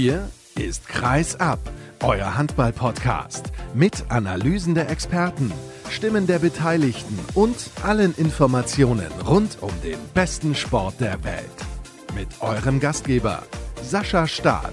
Hier ist Kreis ab, euer Handball-Podcast mit Analysen der Experten, Stimmen der Beteiligten und allen Informationen rund um den besten Sport der Welt. Mit eurem Gastgeber Sascha Staat.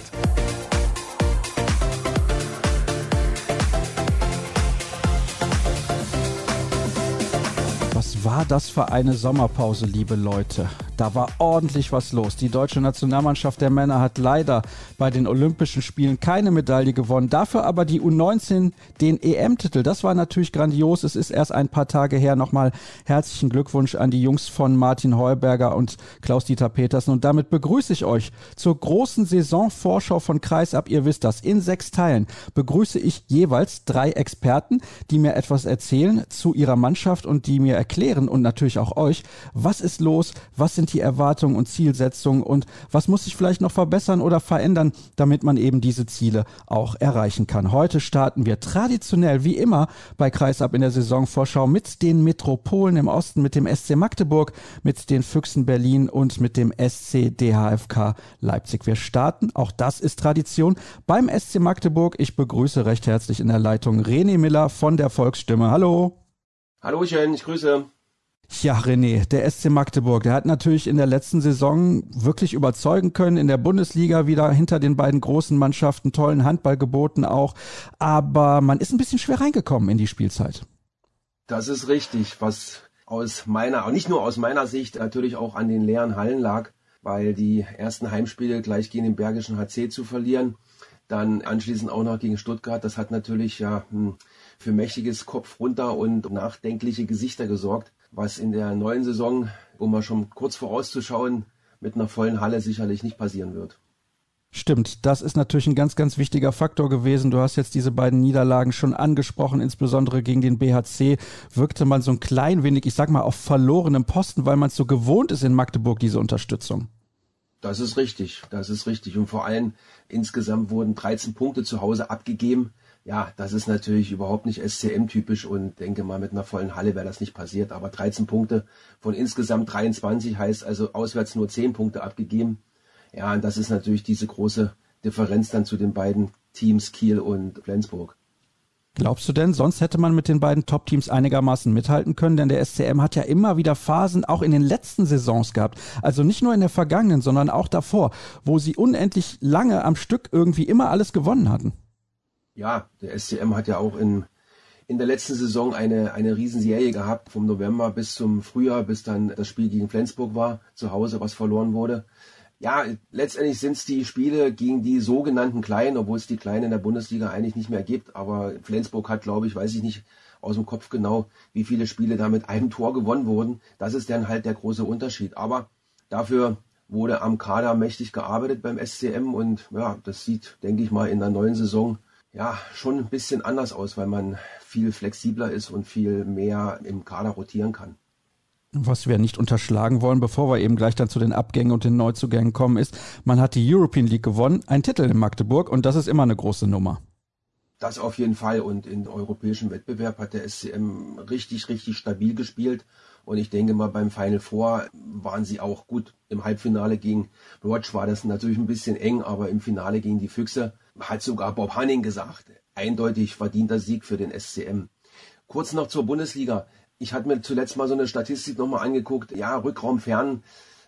Was war das für eine Sommerpause, liebe Leute? Da war ordentlich was los. Die deutsche Nationalmannschaft der Männer hat leider bei den Olympischen Spielen keine Medaille gewonnen. Dafür aber die U19 den EM-Titel. Das war natürlich grandios. Es ist erst ein paar Tage her. Nochmal herzlichen Glückwunsch an die Jungs von Martin Heuberger und Klaus-Dieter Petersen. Und damit begrüße ich euch zur großen Saisonvorschau von Kreisab. Ihr wisst das. In sechs Teilen begrüße ich jeweils drei Experten, die mir etwas erzählen zu ihrer Mannschaft und die mir erklären und natürlich auch euch, was ist los, was sind sind die Erwartungen und Zielsetzungen und was muss sich vielleicht noch verbessern oder verändern, damit man eben diese Ziele auch erreichen kann. Heute starten wir traditionell wie immer bei Kreisab in der Saisonvorschau mit den Metropolen im Osten, mit dem SC Magdeburg, mit den Füchsen Berlin und mit dem SC DHFK Leipzig. Wir starten, auch das ist Tradition, beim SC Magdeburg. Ich begrüße recht herzlich in der Leitung René Miller von der Volksstimme. Hallo. Hallöchen, ich grüße. Ja, René, der SC Magdeburg, der hat natürlich in der letzten Saison wirklich überzeugen können, in der Bundesliga wieder hinter den beiden großen Mannschaften tollen Handball geboten auch, aber man ist ein bisschen schwer reingekommen in die Spielzeit. Das ist richtig, was aus meiner, nicht nur aus meiner Sicht, natürlich auch an den leeren Hallen lag, weil die ersten Heimspiele gleich gegen den Bergischen HC zu verlieren, dann anschließend auch noch gegen Stuttgart, das hat natürlich ja hm, für mächtiges Kopf runter und nachdenkliche Gesichter gesorgt was in der neuen Saison, um mal schon kurz vorauszuschauen, mit einer vollen Halle sicherlich nicht passieren wird. Stimmt, das ist natürlich ein ganz, ganz wichtiger Faktor gewesen. Du hast jetzt diese beiden Niederlagen schon angesprochen, insbesondere gegen den BHC wirkte man so ein klein wenig, ich sag mal, auf verlorenem Posten, weil man es so gewohnt ist in Magdeburg, diese Unterstützung. Das ist richtig, das ist richtig. Und vor allem insgesamt wurden 13 Punkte zu Hause abgegeben ja, das ist natürlich überhaupt nicht SCM-typisch und denke mal, mit einer vollen Halle wäre das nicht passiert. Aber 13 Punkte von insgesamt 23 heißt also auswärts nur 10 Punkte abgegeben. Ja, und das ist natürlich diese große Differenz dann zu den beiden Teams Kiel und Flensburg. Glaubst du denn, sonst hätte man mit den beiden Top-Teams einigermaßen mithalten können? Denn der SCM hat ja immer wieder Phasen auch in den letzten Saisons gehabt. Also nicht nur in der vergangenen, sondern auch davor, wo sie unendlich lange am Stück irgendwie immer alles gewonnen hatten ja, der SCM hat ja auch in, in der letzten Saison eine, eine Riesenserie gehabt, vom November bis zum Frühjahr, bis dann das Spiel gegen Flensburg war, zu Hause, was verloren wurde. Ja, letztendlich sind es die Spiele gegen die sogenannten Kleinen, obwohl es die Kleinen in der Bundesliga eigentlich nicht mehr gibt. Aber Flensburg hat, glaube ich, weiß ich nicht aus dem Kopf genau, wie viele Spiele da mit einem Tor gewonnen wurden. Das ist dann halt der große Unterschied. Aber dafür wurde am Kader mächtig gearbeitet beim SCM und ja, das sieht, denke ich mal, in der neuen Saison ja, schon ein bisschen anders aus, weil man viel flexibler ist und viel mehr im Kader rotieren kann. Was wir nicht unterschlagen wollen, bevor wir eben gleich dann zu den Abgängen und den Neuzugängen kommen, ist, man hat die European League gewonnen, ein Titel in Magdeburg und das ist immer eine große Nummer. Das auf jeden Fall und im europäischen Wettbewerb hat der SCM richtig, richtig stabil gespielt und ich denke mal beim Final Four waren sie auch gut. Im Halbfinale gegen Lodge war das natürlich ein bisschen eng, aber im Finale gegen die Füchse hat sogar Bob Hanning gesagt, eindeutig verdienter Sieg für den SCM. Kurz noch zur Bundesliga. Ich hatte mir zuletzt mal so eine Statistik nochmal angeguckt. Ja, Rückraum fern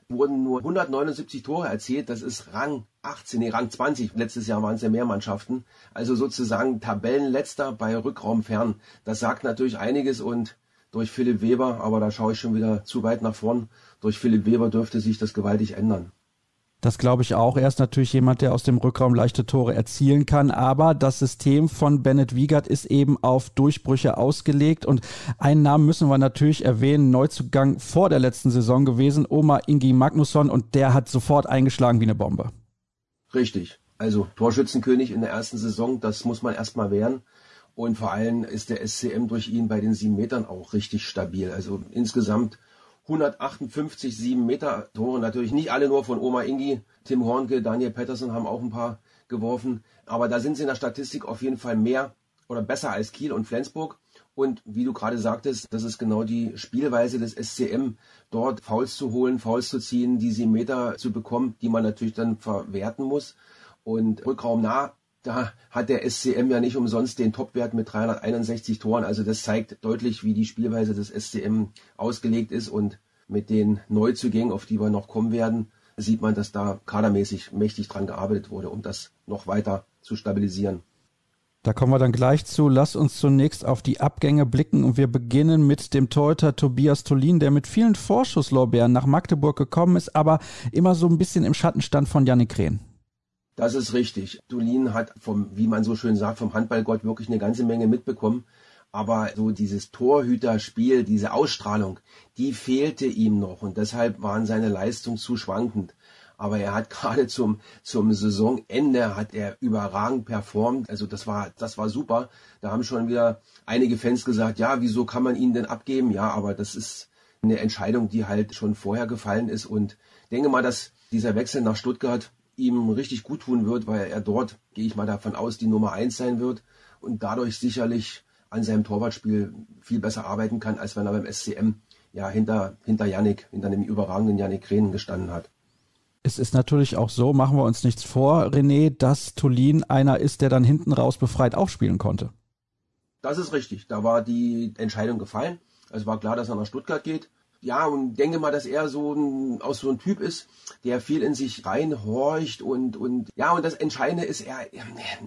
wurden nur 179 Tore erzielt. Das ist Rang 18, nee, Rang 20. Letztes Jahr waren es ja mehr Mannschaften. Also sozusagen Tabellenletzter bei Rückraum fern. Das sagt natürlich einiges und durch Philipp Weber, aber da schaue ich schon wieder zu weit nach vorn. Durch Philipp Weber dürfte sich das gewaltig ändern. Das glaube ich auch. Er ist natürlich jemand, der aus dem Rückraum leichte Tore erzielen kann. Aber das System von Bennett Wiegert ist eben auf Durchbrüche ausgelegt. Und einen Namen müssen wir natürlich erwähnen. Neuzugang vor der letzten Saison gewesen. Oma Ingi Magnusson. Und der hat sofort eingeschlagen wie eine Bombe. Richtig. Also Torschützenkönig in der ersten Saison, das muss man erstmal werden. Und vor allem ist der SCM durch ihn bei den sieben Metern auch richtig stabil. Also insgesamt 158 7 Meter Tore, natürlich nicht alle nur von Oma Ingi, Tim Hornke, Daniel Patterson haben auch ein paar geworfen, aber da sind sie in der Statistik auf jeden Fall mehr oder besser als Kiel und Flensburg. Und wie du gerade sagtest, das ist genau die Spielweise des SCM, dort Fouls zu holen, Fouls zu ziehen, die Meter zu bekommen, die man natürlich dann verwerten muss. Und Rückraum nah, da hat der SCM ja nicht umsonst den Topwert mit 361 Toren. Also das zeigt deutlich, wie die Spielweise des SCM ausgelegt ist. Und mit den Neuzugängen, auf die wir noch kommen werden, sieht man, dass da kadermäßig mächtig dran gearbeitet wurde, um das noch weiter zu stabilisieren. Da kommen wir dann gleich zu. Lass uns zunächst auf die Abgänge blicken und wir beginnen mit dem Torhüter Tobias Tolin, der mit vielen Vorschusslorbeeren nach Magdeburg gekommen ist, aber immer so ein bisschen im Schatten stand von Janik Rehn. Das ist richtig. Tolin hat vom, wie man so schön sagt, vom Handballgott wirklich eine ganze Menge mitbekommen. Aber so dieses Torhüterspiel, diese Ausstrahlung, die fehlte ihm noch und deshalb waren seine Leistungen zu schwankend aber er hat gerade zum, zum Saisonende hat er überragend performt. Also das war, das war super. Da haben schon wieder einige Fans gesagt, ja, wieso kann man ihn denn abgeben? Ja, aber das ist eine Entscheidung, die halt schon vorher gefallen ist und denke mal, dass dieser Wechsel nach Stuttgart ihm richtig gut tun wird, weil er dort, gehe ich mal davon aus, die Nummer eins sein wird und dadurch sicherlich an seinem Torwartspiel viel besser arbeiten kann, als wenn er beim SCM ja hinter, hinter Yannick, hinter dem überragenden Yannick Rehn gestanden hat. Es ist natürlich auch so, machen wir uns nichts vor, René, dass Tolin einer ist, der dann hinten raus befreit aufspielen konnte. Das ist richtig. Da war die Entscheidung gefallen. Es war klar, dass er nach Stuttgart geht. Ja, und denke mal, dass er so ein, auch so ein Typ ist, der viel in sich reinhorcht und, und, ja, und das Entscheidende ist, er,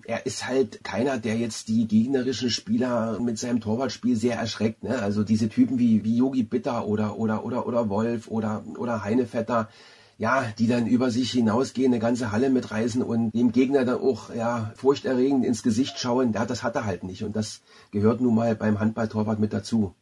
er ist halt keiner, der jetzt die gegnerischen Spieler mit seinem Torwartspiel sehr erschreckt, ne? Also diese Typen wie, wie Yogi Bitter oder, oder, oder, oder Wolf oder, oder Heinevetter, ja, die dann über sich hinausgehen, eine ganze Halle mitreißen und dem Gegner dann auch ja, furchterregend ins Gesicht schauen, ja, das hat er halt nicht. Und das gehört nun mal beim Handballtorwart mit dazu.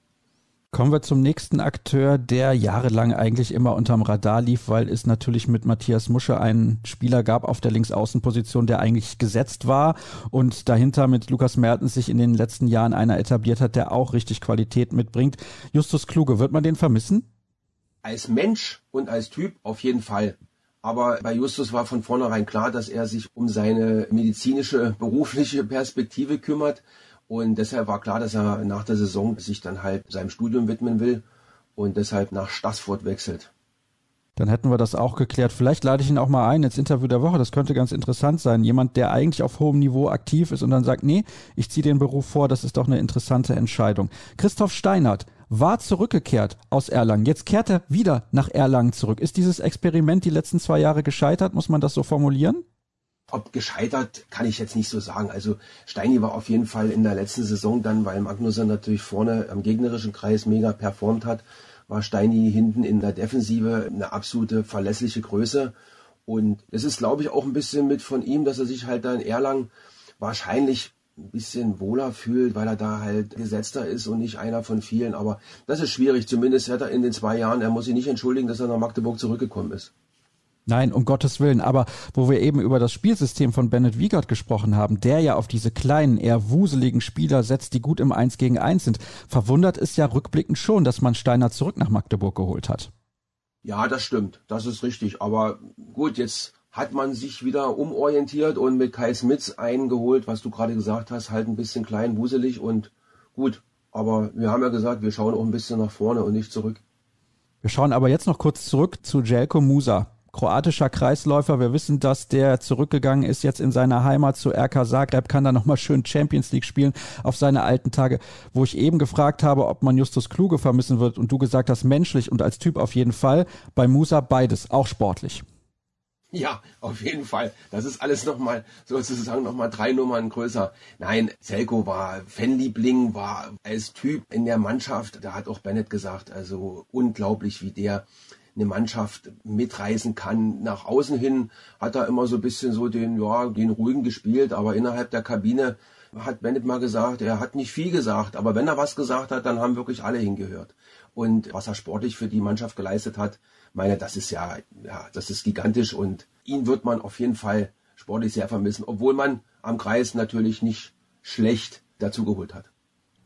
Kommen wir zum nächsten Akteur, der jahrelang eigentlich immer unterm Radar lief, weil es natürlich mit Matthias Musche einen Spieler gab auf der Linksaußenposition, der eigentlich gesetzt war und dahinter mit Lukas Mertens sich in den letzten Jahren einer etabliert hat, der auch richtig Qualität mitbringt. Justus Kluge, wird man den vermissen? als Mensch und als Typ auf jeden Fall. Aber bei Justus war von vornherein klar, dass er sich um seine medizinische, berufliche Perspektive kümmert. Und deshalb war klar, dass er nach der Saison sich dann halt seinem Studium widmen will und deshalb nach Stassfurt wechselt. Dann hätten wir das auch geklärt. Vielleicht lade ich ihn auch mal ein ins Interview der Woche. Das könnte ganz interessant sein. Jemand, der eigentlich auf hohem Niveau aktiv ist und dann sagt, nee, ich ziehe den Beruf vor. Das ist doch eine interessante Entscheidung. Christoph Steinert war zurückgekehrt aus Erlangen. Jetzt kehrt er wieder nach Erlangen zurück. Ist dieses Experiment die letzten zwei Jahre gescheitert? Muss man das so formulieren? Ob gescheitert, kann ich jetzt nicht so sagen. Also Steini war auf jeden Fall in der letzten Saison dann, weil Magnussen natürlich vorne am gegnerischen Kreis mega performt hat, war Steini hinten in der Defensive eine absolute verlässliche Größe. Und es ist, glaube ich, auch ein bisschen mit von ihm, dass er sich halt da in Erlangen wahrscheinlich ein bisschen wohler fühlt, weil er da halt gesetzter ist und nicht einer von vielen. Aber das ist schwierig. Zumindest hat er in den zwei Jahren, er muss sich nicht entschuldigen, dass er nach Magdeburg zurückgekommen ist. Nein, um Gottes Willen. Aber wo wir eben über das Spielsystem von Bennett Wiegert gesprochen haben, der ja auf diese kleinen, eher wuseligen Spieler setzt, die gut im Eins gegen Eins sind, verwundert es ja rückblickend schon, dass man Steiner zurück nach Magdeburg geholt hat. Ja, das stimmt. Das ist richtig. Aber gut, jetzt hat man sich wieder umorientiert und mit Kai Smits eingeholt, was du gerade gesagt hast, halt ein bisschen klein, wuselig und gut. Aber wir haben ja gesagt, wir schauen auch ein bisschen nach vorne und nicht zurück. Wir schauen aber jetzt noch kurz zurück zu Jelko Musa. Kroatischer Kreisläufer, wir wissen, dass der zurückgegangen ist jetzt in seiner Heimat zu RK Zagreb, kann da nochmal schön Champions League spielen auf seine alten Tage, wo ich eben gefragt habe, ob man Justus Kluge vermissen wird und du gesagt hast, menschlich und als Typ auf jeden Fall. Bei Musa beides, auch sportlich. Ja, auf jeden Fall. Das ist alles nochmal sozusagen nochmal drei Nummern größer. Nein, Selko war Fanliebling, war als Typ in der Mannschaft, da hat auch Bennett gesagt, also unglaublich, wie der eine Mannschaft mitreißen kann. Nach außen hin hat er immer so ein bisschen so den, ja, den ruhigen gespielt, aber innerhalb der Kabine hat Bennett mal gesagt, er hat nicht viel gesagt, aber wenn er was gesagt hat, dann haben wirklich alle hingehört. Und was er sportlich für die Mannschaft geleistet hat, meine, das ist ja, ja, das ist gigantisch und ihn wird man auf jeden Fall sportlich sehr vermissen, obwohl man am Kreis natürlich nicht schlecht dazugeholt hat.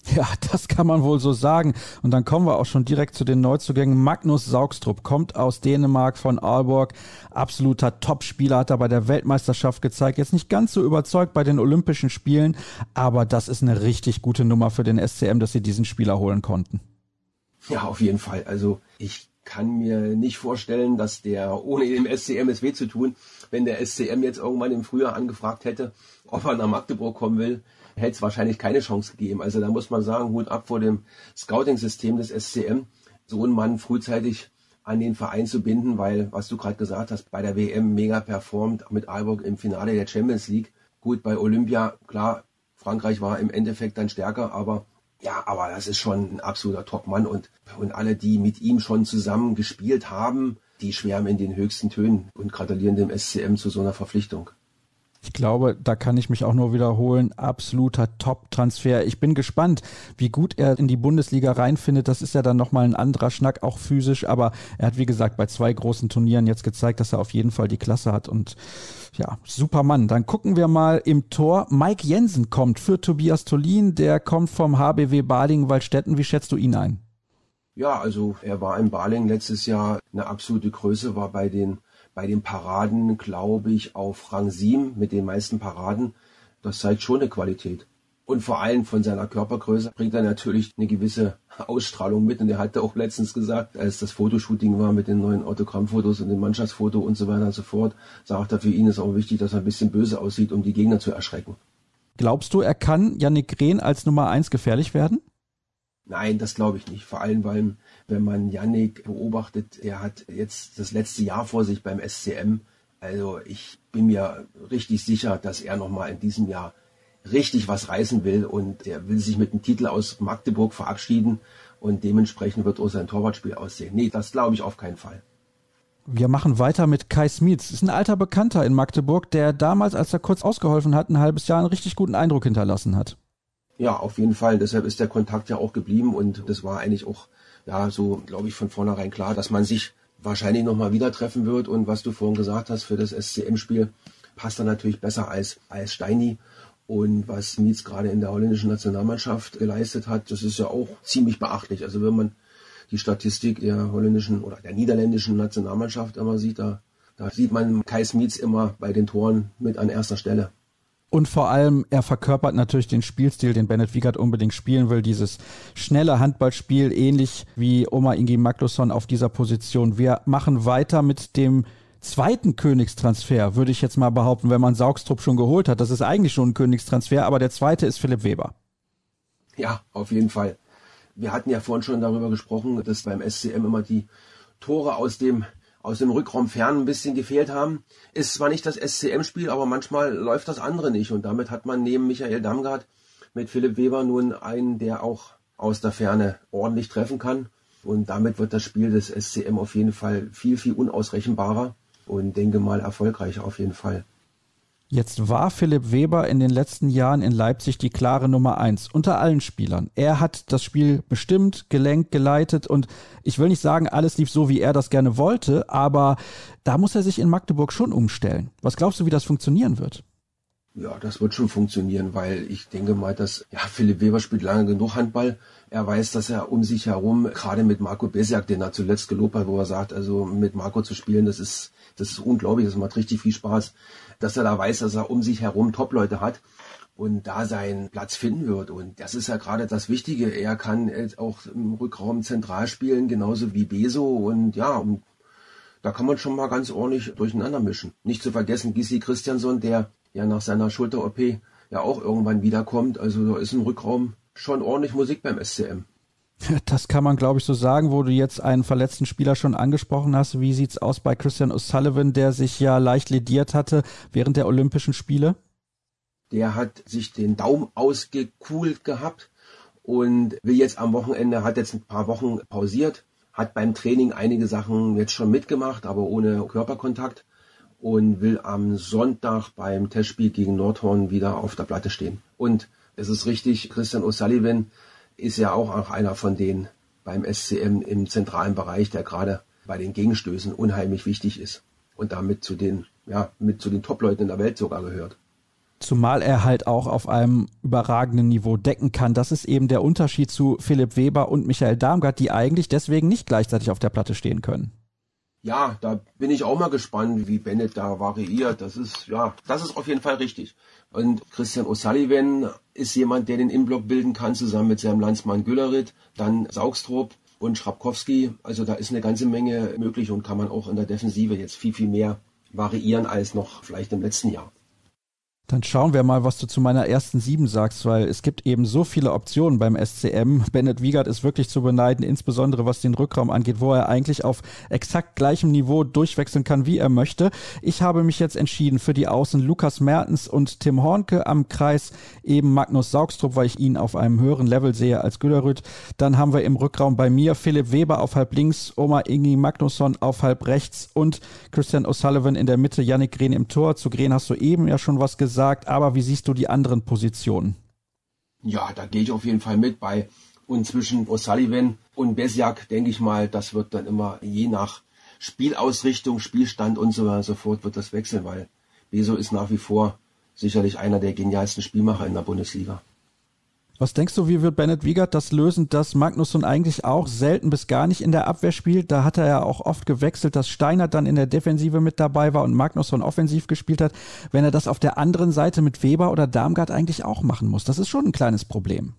Ja, das kann man wohl so sagen. Und dann kommen wir auch schon direkt zu den Neuzugängen. Magnus Saugstrup kommt aus Dänemark von Aalborg. Absoluter Topspieler hat er bei der Weltmeisterschaft gezeigt. Jetzt nicht ganz so überzeugt bei den Olympischen Spielen, aber das ist eine richtig gute Nummer für den SCM, dass sie diesen Spieler holen konnten. Ja, auf jeden Fall. Also ich kann mir nicht vorstellen, dass der, ohne dem SCM es weh zu tun, wenn der SCM jetzt irgendwann im Frühjahr angefragt hätte, ob er nach Magdeburg kommen will, hätte es wahrscheinlich keine Chance gegeben. Also da muss man sagen, Hut ab vor dem Scouting-System des SCM, so einen Mann frühzeitig an den Verein zu binden, weil, was du gerade gesagt hast, bei der WM mega performt mit Aalborg im Finale der Champions League. Gut, bei Olympia, klar, Frankreich war im Endeffekt dann stärker, aber ja, aber das ist schon ein absoluter Top-Mann und, und alle, die mit ihm schon zusammen gespielt haben, die schwärmen in den höchsten Tönen und gratulieren dem SCM zu so einer Verpflichtung. Ich glaube, da kann ich mich auch nur wiederholen. Absoluter Top-Transfer. Ich bin gespannt, wie gut er in die Bundesliga reinfindet. Das ist ja dann nochmal ein anderer Schnack, auch physisch. Aber er hat, wie gesagt, bei zwei großen Turnieren jetzt gezeigt, dass er auf jeden Fall die Klasse hat. Und ja, super Mann. Dann gucken wir mal im Tor. Mike Jensen kommt für Tobias Tolin. Der kommt vom HBW Balingen-Waldstätten. Wie schätzt du ihn ein? Ja, also er war in Baling letztes Jahr eine absolute Größe, war bei den bei den Paraden, glaube ich, auf Rang 7 mit den meisten Paraden. Das zeigt schon eine Qualität. Und vor allem von seiner Körpergröße bringt er natürlich eine gewisse Ausstrahlung mit. Und er hatte auch letztens gesagt, als das Fotoshooting war mit den neuen Autogrammfotos und dem Mannschaftsfoto und so weiter und so fort, sagt er, für ihn ist auch wichtig, dass er ein bisschen böse aussieht, um die Gegner zu erschrecken. Glaubst du, er kann Yannick Rehn als Nummer 1 gefährlich werden? Nein, das glaube ich nicht. Vor allem, weil wenn man Yannick beobachtet, er hat jetzt das letzte Jahr vor sich beim SCM. Also ich bin mir richtig sicher, dass er nochmal in diesem Jahr richtig was reißen will und er will sich mit dem Titel aus Magdeburg verabschieden und dementsprechend wird auch sein Torwartspiel aussehen. Nee, das glaube ich auf keinen Fall. Wir machen weiter mit Kai Smits. Ist ein alter Bekannter in Magdeburg, der damals, als er kurz ausgeholfen hat, ein halbes Jahr einen richtig guten Eindruck hinterlassen hat. Ja, auf jeden Fall. Deshalb ist der Kontakt ja auch geblieben und das war eigentlich auch, ja, so glaube ich von vornherein klar, dass man sich wahrscheinlich nochmal wieder treffen wird und was du vorhin gesagt hast für das SCM-Spiel passt dann natürlich besser als, als Steini. Und was Mietz gerade in der holländischen Nationalmannschaft geleistet hat, das ist ja auch ziemlich beachtlich. Also wenn man die Statistik der holländischen oder der niederländischen Nationalmannschaft immer sieht, da, da sieht man Kai Smits immer bei den Toren mit an erster Stelle. Und vor allem, er verkörpert natürlich den Spielstil, den Bennett Wiegert unbedingt spielen will. Dieses schnelle Handballspiel, ähnlich wie Oma Ingi Magnusson auf dieser Position. Wir machen weiter mit dem zweiten Königstransfer, würde ich jetzt mal behaupten, wenn man Saugstrupp schon geholt hat. Das ist eigentlich schon ein Königstransfer, aber der zweite ist Philipp Weber. Ja, auf jeden Fall. Wir hatten ja vorhin schon darüber gesprochen, dass beim SCM immer die Tore aus dem aus dem Rückraum fern ein bisschen gefehlt haben. Ist zwar nicht das SCM-Spiel, aber manchmal läuft das andere nicht. Und damit hat man neben Michael Damgard mit Philipp Weber nun einen, der auch aus der Ferne ordentlich treffen kann. Und damit wird das Spiel des SCM auf jeden Fall viel, viel unausrechenbarer und denke mal erfolgreicher auf jeden Fall. Jetzt war Philipp Weber in den letzten Jahren in Leipzig die klare Nummer eins unter allen Spielern. Er hat das Spiel bestimmt, gelenkt, geleitet und ich will nicht sagen, alles lief so, wie er das gerne wollte, aber da muss er sich in Magdeburg schon umstellen. Was glaubst du, wie das funktionieren wird? Ja, das wird schon funktionieren, weil ich denke mal, dass ja, Philipp Weber spielt lange genug Handball. Er weiß, dass er um sich herum, gerade mit Marco Besiak, den er zuletzt gelobt hat, wo er sagt, also mit Marco zu spielen, das ist, das ist unglaublich, das macht richtig viel Spaß dass er da weiß, dass er um sich herum Top-Leute hat und da seinen Platz finden wird. Und das ist ja gerade das Wichtige. Er kann auch im Rückraum zentral spielen, genauso wie Beso. Und ja, und da kann man schon mal ganz ordentlich durcheinander mischen. Nicht zu vergessen Gissi Christiansson, der ja nach seiner Schulter-OP ja auch irgendwann wiederkommt. Also da ist im Rückraum schon ordentlich Musik beim SCM. Das kann man, glaube ich, so sagen, wo du jetzt einen verletzten Spieler schon angesprochen hast. Wie sieht's aus bei Christian O'Sullivan, der sich ja leicht lediert hatte während der Olympischen Spiele? Der hat sich den Daumen ausgekühlt gehabt und will jetzt am Wochenende, hat jetzt ein paar Wochen pausiert, hat beim Training einige Sachen jetzt schon mitgemacht, aber ohne Körperkontakt und will am Sonntag beim Testspiel gegen Nordhorn wieder auf der Platte stehen. Und es ist richtig, Christian O'Sullivan ist ja auch, auch einer von denen beim SCM im zentralen Bereich, der gerade bei den Gegenstößen unheimlich wichtig ist und damit zu den, ja, mit zu den Top-Leuten in der Welt sogar gehört. Zumal er halt auch auf einem überragenden Niveau decken kann. Das ist eben der Unterschied zu Philipp Weber und Michael Darmgard, die eigentlich deswegen nicht gleichzeitig auf der Platte stehen können. Ja, da bin ich auch mal gespannt, wie Bennett da variiert. Das ist, ja, das ist auf jeden Fall richtig. Und Christian O'Sullivan ist jemand, der den Innenblock bilden kann, zusammen mit seinem Landsmann Güllerit. Dann Saugstrup, und Schrapkowski. Also da ist eine ganze Menge möglich und kann man auch in der Defensive jetzt viel, viel mehr variieren als noch vielleicht im letzten Jahr. Dann schauen wir mal, was du zu meiner ersten sieben sagst, weil es gibt eben so viele Optionen beim SCM. Bennett Wiegert ist wirklich zu beneiden, insbesondere was den Rückraum angeht, wo er eigentlich auf exakt gleichem Niveau durchwechseln kann, wie er möchte. Ich habe mich jetzt entschieden für die Außen Lukas Mertens und Tim Hornke am Kreis, eben Magnus Saugstrup, weil ich ihn auf einem höheren Level sehe als Gülerüth. Dann haben wir im Rückraum bei mir Philipp Weber auf halb links, Oma Ingi Magnusson auf halb rechts und Christian O'Sullivan in der Mitte, Yannick Green im Tor. Zu Green hast du eben ja schon was gesagt gesagt, aber wie siehst du die anderen Positionen? Ja, da gehe ich auf jeden Fall mit bei. Und zwischen O'Sullivan und Besjak denke ich mal, das wird dann immer je nach Spielausrichtung, Spielstand und so weiter so fort wird das wechseln, weil Beso ist nach wie vor sicherlich einer der genialsten Spielmacher in der Bundesliga. Was denkst du, wie wird Bennett Wiegert das lösen, dass Magnusson eigentlich auch selten bis gar nicht in der Abwehr spielt? Da hat er ja auch oft gewechselt, dass Steiner dann in der Defensive mit dabei war und Magnusson offensiv gespielt hat. Wenn er das auf der anderen Seite mit Weber oder Darmgard eigentlich auch machen muss, das ist schon ein kleines Problem.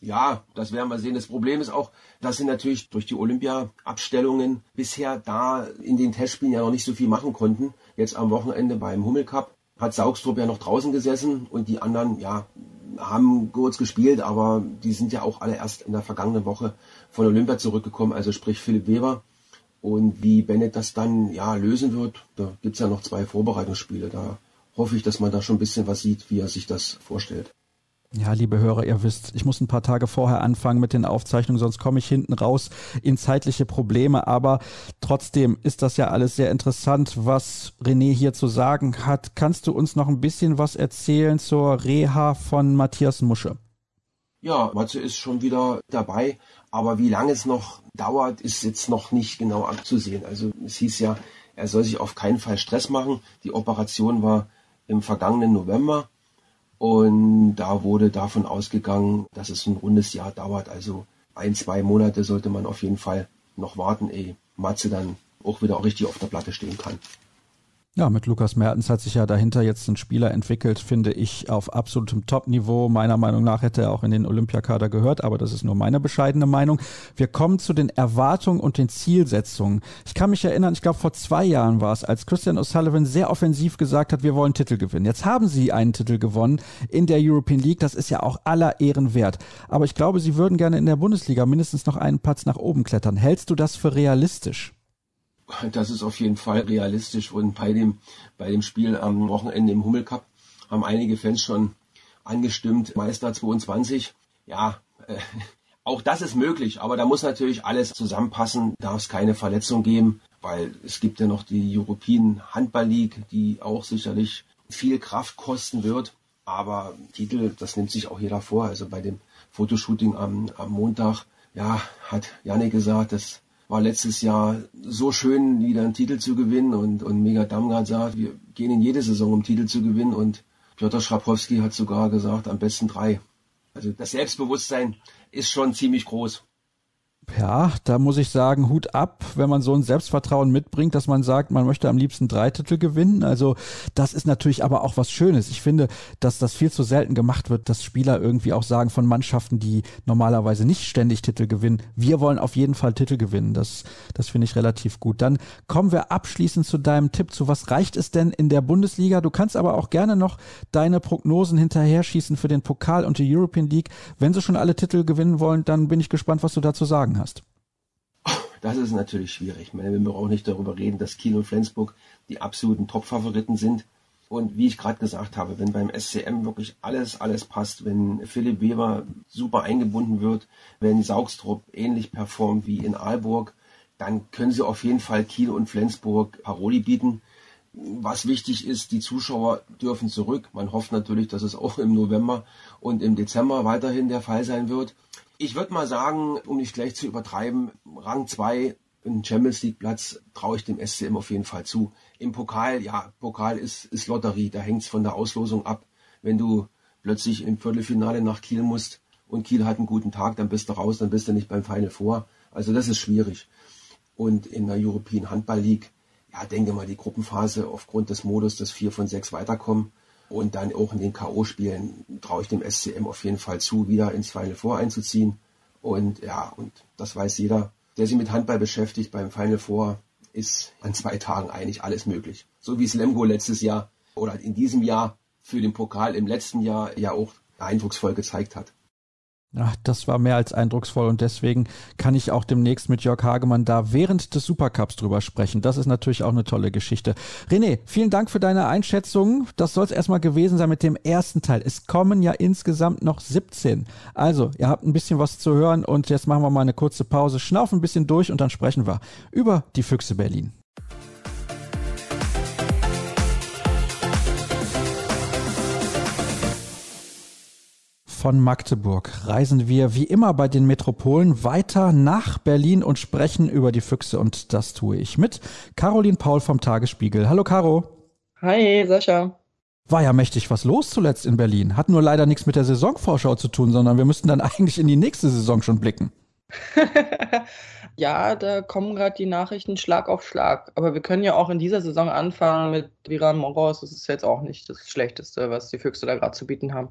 Ja, das werden wir sehen. Das Problem ist auch, dass sie natürlich durch die Olympia-Abstellungen bisher da in den Testspielen ja noch nicht so viel machen konnten. Jetzt am Wochenende beim Hummel Cup hat Saugstrup ja noch draußen gesessen und die anderen, ja, haben kurz gespielt, aber die sind ja auch alle erst in der vergangenen Woche von Olympia zurückgekommen, also sprich Philipp Weber. Und wie Bennett das dann ja lösen wird, da gibt's ja noch zwei Vorbereitungsspiele. Da hoffe ich, dass man da schon ein bisschen was sieht, wie er sich das vorstellt. Ja, liebe Hörer, ihr wisst, ich muss ein paar Tage vorher anfangen mit den Aufzeichnungen, sonst komme ich hinten raus in zeitliche Probleme. Aber trotzdem ist das ja alles sehr interessant, was René hier zu sagen hat. Kannst du uns noch ein bisschen was erzählen zur Reha von Matthias Musche? Ja, Matze ist schon wieder dabei, aber wie lange es noch dauert, ist jetzt noch nicht genau abzusehen. Also es hieß ja, er soll sich auf keinen Fall Stress machen. Die Operation war im vergangenen November und da wurde davon ausgegangen, dass es ein rundes Jahr dauert. Also ein, zwei Monate sollte man auf jeden Fall noch warten, ehe Matze dann auch wieder richtig auf der Platte stehen kann. Ja, mit Lukas Mertens hat sich ja dahinter jetzt ein Spieler entwickelt, finde ich, auf absolutem Top-Niveau. Meiner Meinung nach hätte er auch in den Olympiakader gehört, aber das ist nur meine bescheidene Meinung. Wir kommen zu den Erwartungen und den Zielsetzungen. Ich kann mich erinnern, ich glaube vor zwei Jahren war es, als Christian O'Sullivan sehr offensiv gesagt hat, wir wollen Titel gewinnen. Jetzt haben sie einen Titel gewonnen in der European League. Das ist ja auch aller Ehren wert. Aber ich glaube, sie würden gerne in der Bundesliga mindestens noch einen Platz nach oben klettern. Hältst du das für realistisch? Das ist auf jeden Fall realistisch. Und bei dem, bei dem Spiel am Wochenende im Hummel Cup haben einige Fans schon angestimmt, Meister 22. Ja, äh, auch das ist möglich, aber da muss natürlich alles zusammenpassen, darf es keine Verletzung geben, weil es gibt ja noch die European Handball League, die auch sicherlich viel Kraft kosten wird. Aber Titel, das nimmt sich auch jeder vor. Also bei dem Fotoshooting am, am Montag, ja, hat Janne gesagt, dass war letztes Jahr so schön, wieder einen Titel zu gewinnen und, und Mega Damgard sagt, wir gehen in jede Saison, um Titel zu gewinnen und Piotr Schrapowski hat sogar gesagt, am besten drei. Also das Selbstbewusstsein ist schon ziemlich groß. Ja, da muss ich sagen, Hut ab, wenn man so ein Selbstvertrauen mitbringt, dass man sagt, man möchte am liebsten drei Titel gewinnen. Also das ist natürlich aber auch was Schönes. Ich finde, dass das viel zu selten gemacht wird, dass Spieler irgendwie auch sagen von Mannschaften, die normalerweise nicht ständig Titel gewinnen, wir wollen auf jeden Fall Titel gewinnen. Das, das finde ich relativ gut. Dann kommen wir abschließend zu deinem Tipp zu, was reicht es denn in der Bundesliga? Du kannst aber auch gerne noch deine Prognosen hinterher schießen für den Pokal und die European League. Wenn sie schon alle Titel gewinnen wollen, dann bin ich gespannt, was du dazu sagen sagen hast? Das ist natürlich schwierig. Ich meine, wir brauchen nicht darüber reden, dass Kiel und Flensburg die absoluten Top-Favoriten sind. Und wie ich gerade gesagt habe, wenn beim SCM wirklich alles, alles passt, wenn Philipp Weber super eingebunden wird, wenn Saugstrup ähnlich performt wie in Aalburg, dann können sie auf jeden Fall Kiel und Flensburg Paroli bieten. Was wichtig ist, die Zuschauer dürfen zurück. Man hofft natürlich, dass es auch im November und im Dezember weiterhin der Fall sein wird. Ich würde mal sagen, um nicht gleich zu übertreiben, Rang 2 einen Champions League Platz traue ich dem SCM auf jeden Fall zu. Im Pokal, ja, Pokal ist, ist Lotterie, da hängt es von der Auslosung ab. Wenn du plötzlich im Viertelfinale nach Kiel musst und Kiel hat einen guten Tag, dann bist du raus, dann bist du nicht beim Final vor. Also das ist schwierig. Und in der European Handball League, ja, denke mal, die Gruppenphase aufgrund des Modus, dass vier von sechs weiterkommen, und dann auch in den K.O.-Spielen traue ich dem SCM auf jeden Fall zu, wieder ins Final Four einzuziehen. Und ja, und das weiß jeder, der sich mit Handball beschäftigt beim Final Four, ist an zwei Tagen eigentlich alles möglich. So wie es letztes Jahr oder in diesem Jahr für den Pokal im letzten Jahr ja auch eindrucksvoll gezeigt hat. Ach, das war mehr als eindrucksvoll und deswegen kann ich auch demnächst mit Jörg Hagemann da während des Supercups drüber sprechen. Das ist natürlich auch eine tolle Geschichte. René, vielen Dank für deine Einschätzung. Das soll es erstmal gewesen sein mit dem ersten Teil. Es kommen ja insgesamt noch 17. Also, ihr habt ein bisschen was zu hören und jetzt machen wir mal eine kurze Pause, schnaufen ein bisschen durch und dann sprechen wir über die Füchse Berlin. Von Magdeburg reisen wir wie immer bei den Metropolen weiter nach Berlin und sprechen über die Füchse und das tue ich mit Caroline Paul vom Tagesspiegel. Hallo Caro. Hi Sascha. War ja mächtig was los zuletzt in Berlin. Hat nur leider nichts mit der Saisonvorschau zu tun, sondern wir müssten dann eigentlich in die nächste Saison schon blicken. ja, da kommen gerade die Nachrichten Schlag auf Schlag. Aber wir können ja auch in dieser Saison anfangen mit Viran Moros. Das ist jetzt auch nicht das Schlechteste, was die Füchse da gerade zu bieten haben.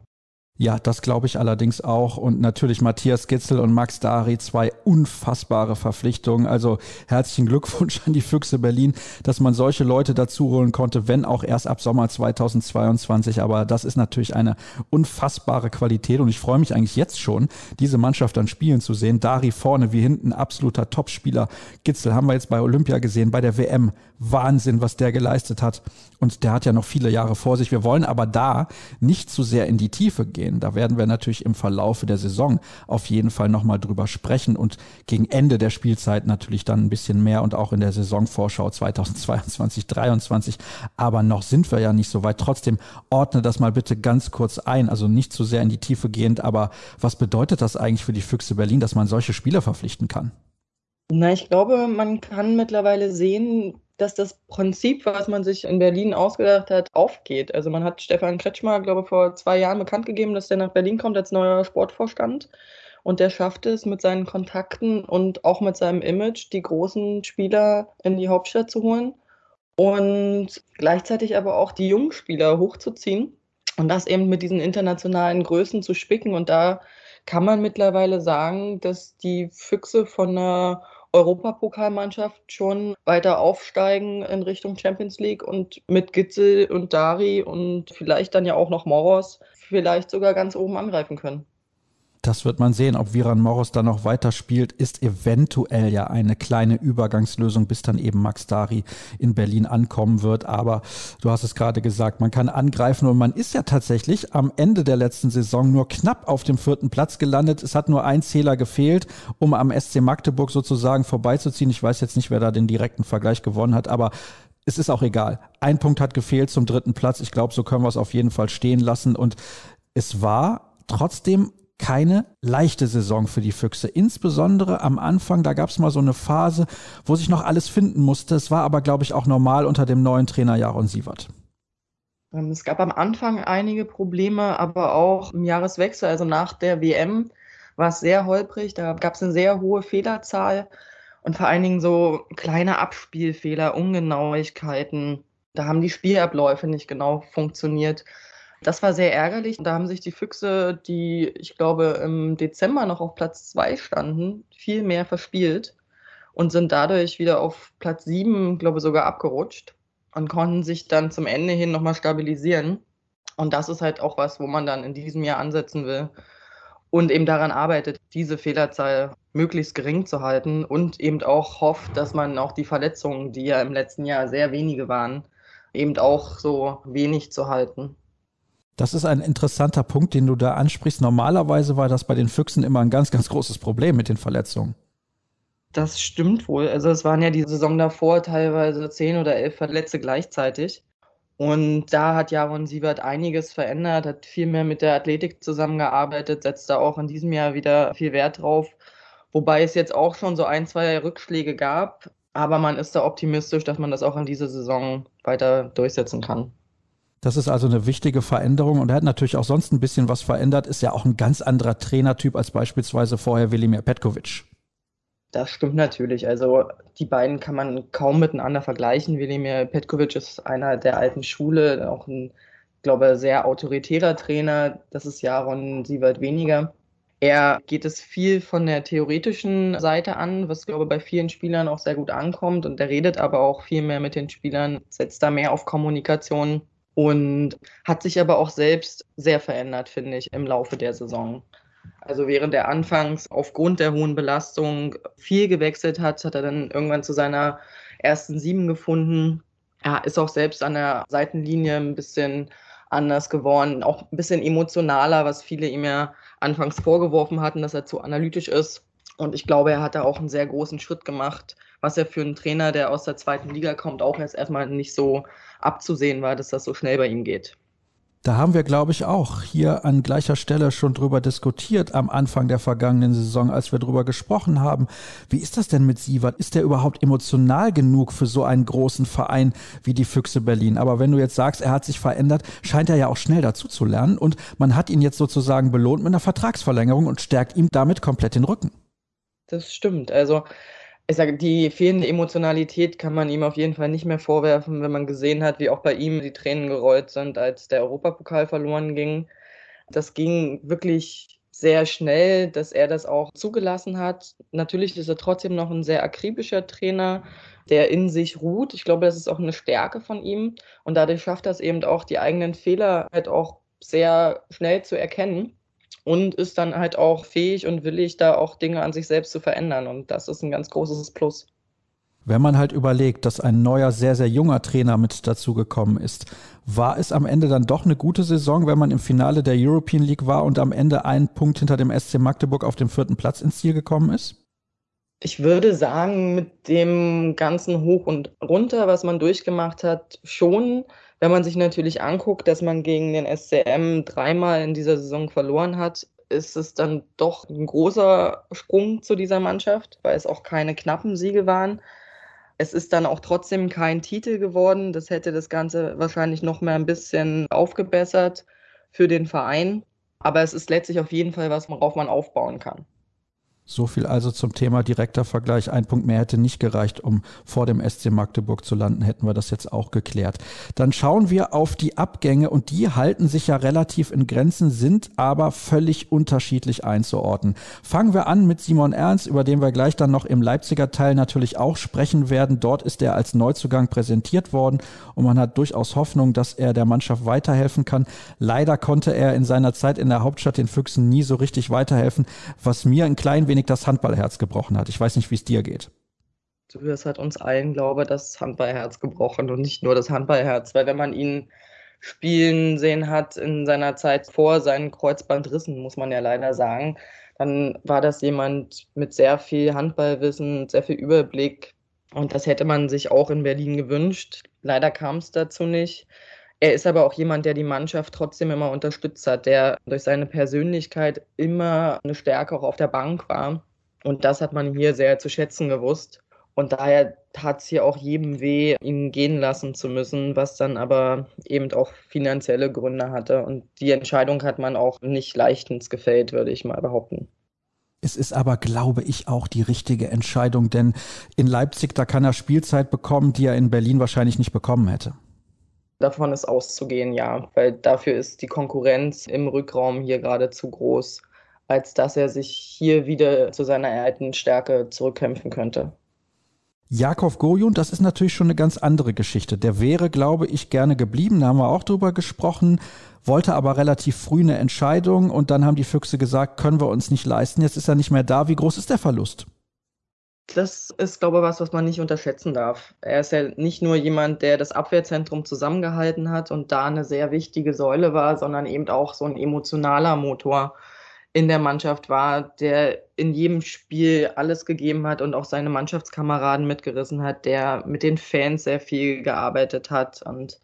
Ja, das glaube ich allerdings auch. Und natürlich Matthias Gitzel und Max Dari, zwei unfassbare Verpflichtungen. Also herzlichen Glückwunsch an die Füchse Berlin, dass man solche Leute dazu holen konnte, wenn auch erst ab Sommer 2022. Aber das ist natürlich eine unfassbare Qualität. Und ich freue mich eigentlich jetzt schon, diese Mannschaft dann spielen zu sehen. Dari vorne wie hinten, absoluter Topspieler. Gitzel haben wir jetzt bei Olympia gesehen, bei der WM. Wahnsinn, was der geleistet hat. Und der hat ja noch viele Jahre vor sich. Wir wollen aber da nicht zu sehr in die Tiefe gehen gehen. Da werden wir natürlich im Verlaufe der Saison auf jeden Fall nochmal drüber sprechen und gegen Ende der Spielzeit natürlich dann ein bisschen mehr und auch in der Saisonvorschau 2022, 2023. Aber noch sind wir ja nicht so weit. Trotzdem ordne das mal bitte ganz kurz ein. Also nicht zu sehr in die Tiefe gehend, aber was bedeutet das eigentlich für die Füchse Berlin, dass man solche Spieler verpflichten kann? Na, ich glaube, man kann mittlerweile sehen, dass das Prinzip, was man sich in Berlin ausgedacht hat, aufgeht. Also man hat Stefan Kretschmer, glaube ich, vor zwei Jahren bekannt gegeben, dass der nach Berlin kommt als neuer Sportvorstand. Und der schafft es mit seinen Kontakten und auch mit seinem Image, die großen Spieler in die Hauptstadt zu holen und gleichzeitig aber auch die jungen Spieler hochzuziehen und das eben mit diesen internationalen Größen zu spicken. Und da kann man mittlerweile sagen, dass die Füchse von einer Europapokalmannschaft schon weiter aufsteigen in Richtung Champions League und mit Gitzel und Dari und vielleicht dann ja auch noch Moros vielleicht sogar ganz oben angreifen können. Das wird man sehen. Ob Viran Moros da noch weiterspielt, ist eventuell ja eine kleine Übergangslösung, bis dann eben Max Dari in Berlin ankommen wird. Aber du hast es gerade gesagt, man kann angreifen und man ist ja tatsächlich am Ende der letzten Saison nur knapp auf dem vierten Platz gelandet. Es hat nur ein Zähler gefehlt, um am SC Magdeburg sozusagen vorbeizuziehen. Ich weiß jetzt nicht, wer da den direkten Vergleich gewonnen hat, aber es ist auch egal. Ein Punkt hat gefehlt zum dritten Platz. Ich glaube, so können wir es auf jeden Fall stehen lassen. Und es war trotzdem keine leichte Saison für die Füchse. Insbesondere am Anfang, da gab es mal so eine Phase, wo sich noch alles finden musste. Es war aber, glaube ich, auch normal unter dem neuen Trainer Jaron Sievert. Ähm, es gab am Anfang einige Probleme, aber auch im Jahreswechsel, also nach der WM, war es sehr holprig. Da gab es eine sehr hohe Fehlerzahl und vor allen Dingen so kleine Abspielfehler, Ungenauigkeiten. Da haben die Spielabläufe nicht genau funktioniert. Das war sehr ärgerlich. Da haben sich die Füchse, die ich glaube im Dezember noch auf Platz zwei standen, viel mehr verspielt und sind dadurch wieder auf Platz sieben, glaube ich, sogar abgerutscht und konnten sich dann zum Ende hin nochmal stabilisieren. Und das ist halt auch was, wo man dann in diesem Jahr ansetzen will und eben daran arbeitet, diese Fehlerzahl möglichst gering zu halten und eben auch hofft, dass man auch die Verletzungen, die ja im letzten Jahr sehr wenige waren, eben auch so wenig zu halten. Das ist ein interessanter Punkt, den du da ansprichst. Normalerweise war das bei den Füchsen immer ein ganz, ganz großes Problem mit den Verletzungen. Das stimmt wohl. Also es waren ja die Saison davor teilweise zehn oder elf Verletzte gleichzeitig. Und da hat Jaron Sievert einiges verändert, hat viel mehr mit der Athletik zusammengearbeitet, setzt da auch in diesem Jahr wieder viel Wert drauf. Wobei es jetzt auch schon so ein, zwei Rückschläge gab. Aber man ist da optimistisch, dass man das auch in dieser Saison weiter durchsetzen kann. Das ist also eine wichtige Veränderung und er hat natürlich auch sonst ein bisschen was verändert, ist ja auch ein ganz anderer Trainertyp als beispielsweise vorher Velimir Petkovic. Das stimmt natürlich. Also die beiden kann man kaum miteinander vergleichen. Velimir Petkovic ist einer der alten Schule, auch ein, glaube sehr autoritärer Trainer. Das ist Jaron Sievert weniger. Er geht es viel von der theoretischen Seite an, was, glaube ich, bei vielen Spielern auch sehr gut ankommt. Und er redet aber auch viel mehr mit den Spielern, setzt da mehr auf Kommunikation und hat sich aber auch selbst sehr verändert, finde ich, im Laufe der Saison. Also während er anfangs aufgrund der hohen Belastung viel gewechselt hat, hat er dann irgendwann zu seiner ersten Sieben gefunden. Er ist auch selbst an der Seitenlinie ein bisschen anders geworden, auch ein bisschen emotionaler, was viele ihm ja anfangs vorgeworfen hatten, dass er zu analytisch ist. Und ich glaube, er hat da auch einen sehr großen Schritt gemacht, was ja für einen Trainer, der aus der zweiten Liga kommt, auch erst erstmal nicht so abzusehen war, dass das so schnell bei ihm geht. Da haben wir, glaube ich, auch hier an gleicher Stelle schon drüber diskutiert am Anfang der vergangenen Saison, als wir drüber gesprochen haben. Wie ist das denn mit Sievert? Ist der überhaupt emotional genug für so einen großen Verein wie die Füchse Berlin? Aber wenn du jetzt sagst, er hat sich verändert, scheint er ja auch schnell dazu zu lernen und man hat ihn jetzt sozusagen belohnt mit einer Vertragsverlängerung und stärkt ihm damit komplett den Rücken. Das stimmt. Also ich sage, die fehlende Emotionalität kann man ihm auf jeden Fall nicht mehr vorwerfen, wenn man gesehen hat, wie auch bei ihm die Tränen gerollt sind, als der Europapokal verloren ging. Das ging wirklich sehr schnell, dass er das auch zugelassen hat. Natürlich ist er trotzdem noch ein sehr akribischer Trainer, der in sich ruht. Ich glaube, das ist auch eine Stärke von ihm. Und dadurch schafft er es eben auch, die eigenen Fehler halt auch sehr schnell zu erkennen und ist dann halt auch fähig und willig, da auch Dinge an sich selbst zu verändern. Und das ist ein ganz großes Plus. Wenn man halt überlegt, dass ein neuer, sehr, sehr junger Trainer mit dazugekommen ist, war es am Ende dann doch eine gute Saison, wenn man im Finale der European League war und am Ende einen Punkt hinter dem SC Magdeburg auf dem vierten Platz ins Ziel gekommen ist? Ich würde sagen, mit dem ganzen Hoch und Runter, was man durchgemacht hat, schon. Wenn man sich natürlich anguckt, dass man gegen den SCM dreimal in dieser Saison verloren hat, ist es dann doch ein großer Sprung zu dieser Mannschaft, weil es auch keine knappen Siege waren. Es ist dann auch trotzdem kein Titel geworden. Das hätte das Ganze wahrscheinlich noch mehr ein bisschen aufgebessert für den Verein. Aber es ist letztlich auf jeden Fall was, worauf man aufbauen kann. So viel also zum Thema direkter Vergleich. Ein Punkt mehr hätte nicht gereicht, um vor dem SC Magdeburg zu landen, hätten wir das jetzt auch geklärt. Dann schauen wir auf die Abgänge und die halten sich ja relativ in Grenzen, sind aber völlig unterschiedlich einzuordnen. Fangen wir an mit Simon Ernst, über den wir gleich dann noch im Leipziger Teil natürlich auch sprechen werden. Dort ist er als Neuzugang präsentiert worden und man hat durchaus Hoffnung, dass er der Mannschaft weiterhelfen kann. Leider konnte er in seiner Zeit in der Hauptstadt den Füchsen nie so richtig weiterhelfen, was mir ein klein wenig wenig das Handballherz gebrochen hat. Ich weiß nicht, wie es dir geht. Es hat uns allen, glaube ich, das Handballherz gebrochen und nicht nur das Handballherz, weil wenn man ihn spielen sehen hat in seiner Zeit vor seinen Kreuzbandrissen, muss man ja leider sagen, dann war das jemand mit sehr viel Handballwissen, sehr viel Überblick. Und das hätte man sich auch in Berlin gewünscht. Leider kam es dazu nicht. Er ist aber auch jemand, der die Mannschaft trotzdem immer unterstützt hat, der durch seine Persönlichkeit immer eine Stärke auch auf der Bank war. Und das hat man hier sehr zu schätzen gewusst. Und daher tat es hier auch jedem weh, ihn gehen lassen zu müssen, was dann aber eben auch finanzielle Gründe hatte. Und die Entscheidung hat man auch nicht leichtens gefällt, würde ich mal behaupten. Es ist aber, glaube ich, auch die richtige Entscheidung, denn in Leipzig, da kann er Spielzeit bekommen, die er in Berlin wahrscheinlich nicht bekommen hätte. Davon ist auszugehen, ja, weil dafür ist die Konkurrenz im Rückraum hier gerade zu groß, als dass er sich hier wieder zu seiner alten Stärke zurückkämpfen könnte. Jakov Gojun, das ist natürlich schon eine ganz andere Geschichte. Der wäre, glaube ich, gerne geblieben, da haben wir auch drüber gesprochen, wollte aber relativ früh eine Entscheidung und dann haben die Füchse gesagt, können wir uns nicht leisten, jetzt ist er nicht mehr da. Wie groß ist der Verlust? Das ist, glaube ich, was, was man nicht unterschätzen darf. Er ist ja nicht nur jemand, der das Abwehrzentrum zusammengehalten hat und da eine sehr wichtige Säule war, sondern eben auch so ein emotionaler Motor in der Mannschaft war, der in jedem Spiel alles gegeben hat und auch seine Mannschaftskameraden mitgerissen hat, der mit den Fans sehr viel gearbeitet hat. Und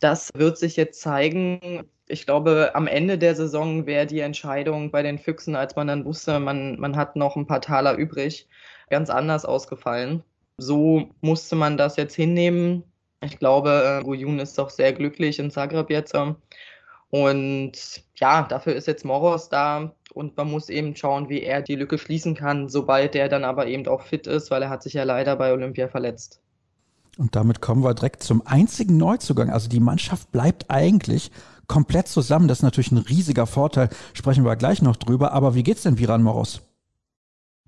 das wird sich jetzt zeigen. Ich glaube, am Ende der Saison wäre die Entscheidung bei den Füchsen, als man dann wusste, man, man hat noch ein paar Taler übrig, ganz anders ausgefallen. So musste man das jetzt hinnehmen. Ich glaube, Guyun ist doch sehr glücklich in Zagreb jetzt. Und ja, dafür ist jetzt Moros da und man muss eben schauen, wie er die Lücke schließen kann, sobald er dann aber eben auch fit ist, weil er hat sich ja leider bei Olympia verletzt. Und damit kommen wir direkt zum einzigen Neuzugang. Also die Mannschaft bleibt eigentlich komplett zusammen. Das ist natürlich ein riesiger Vorteil. Sprechen wir gleich noch drüber. Aber wie geht's denn Viran Moros?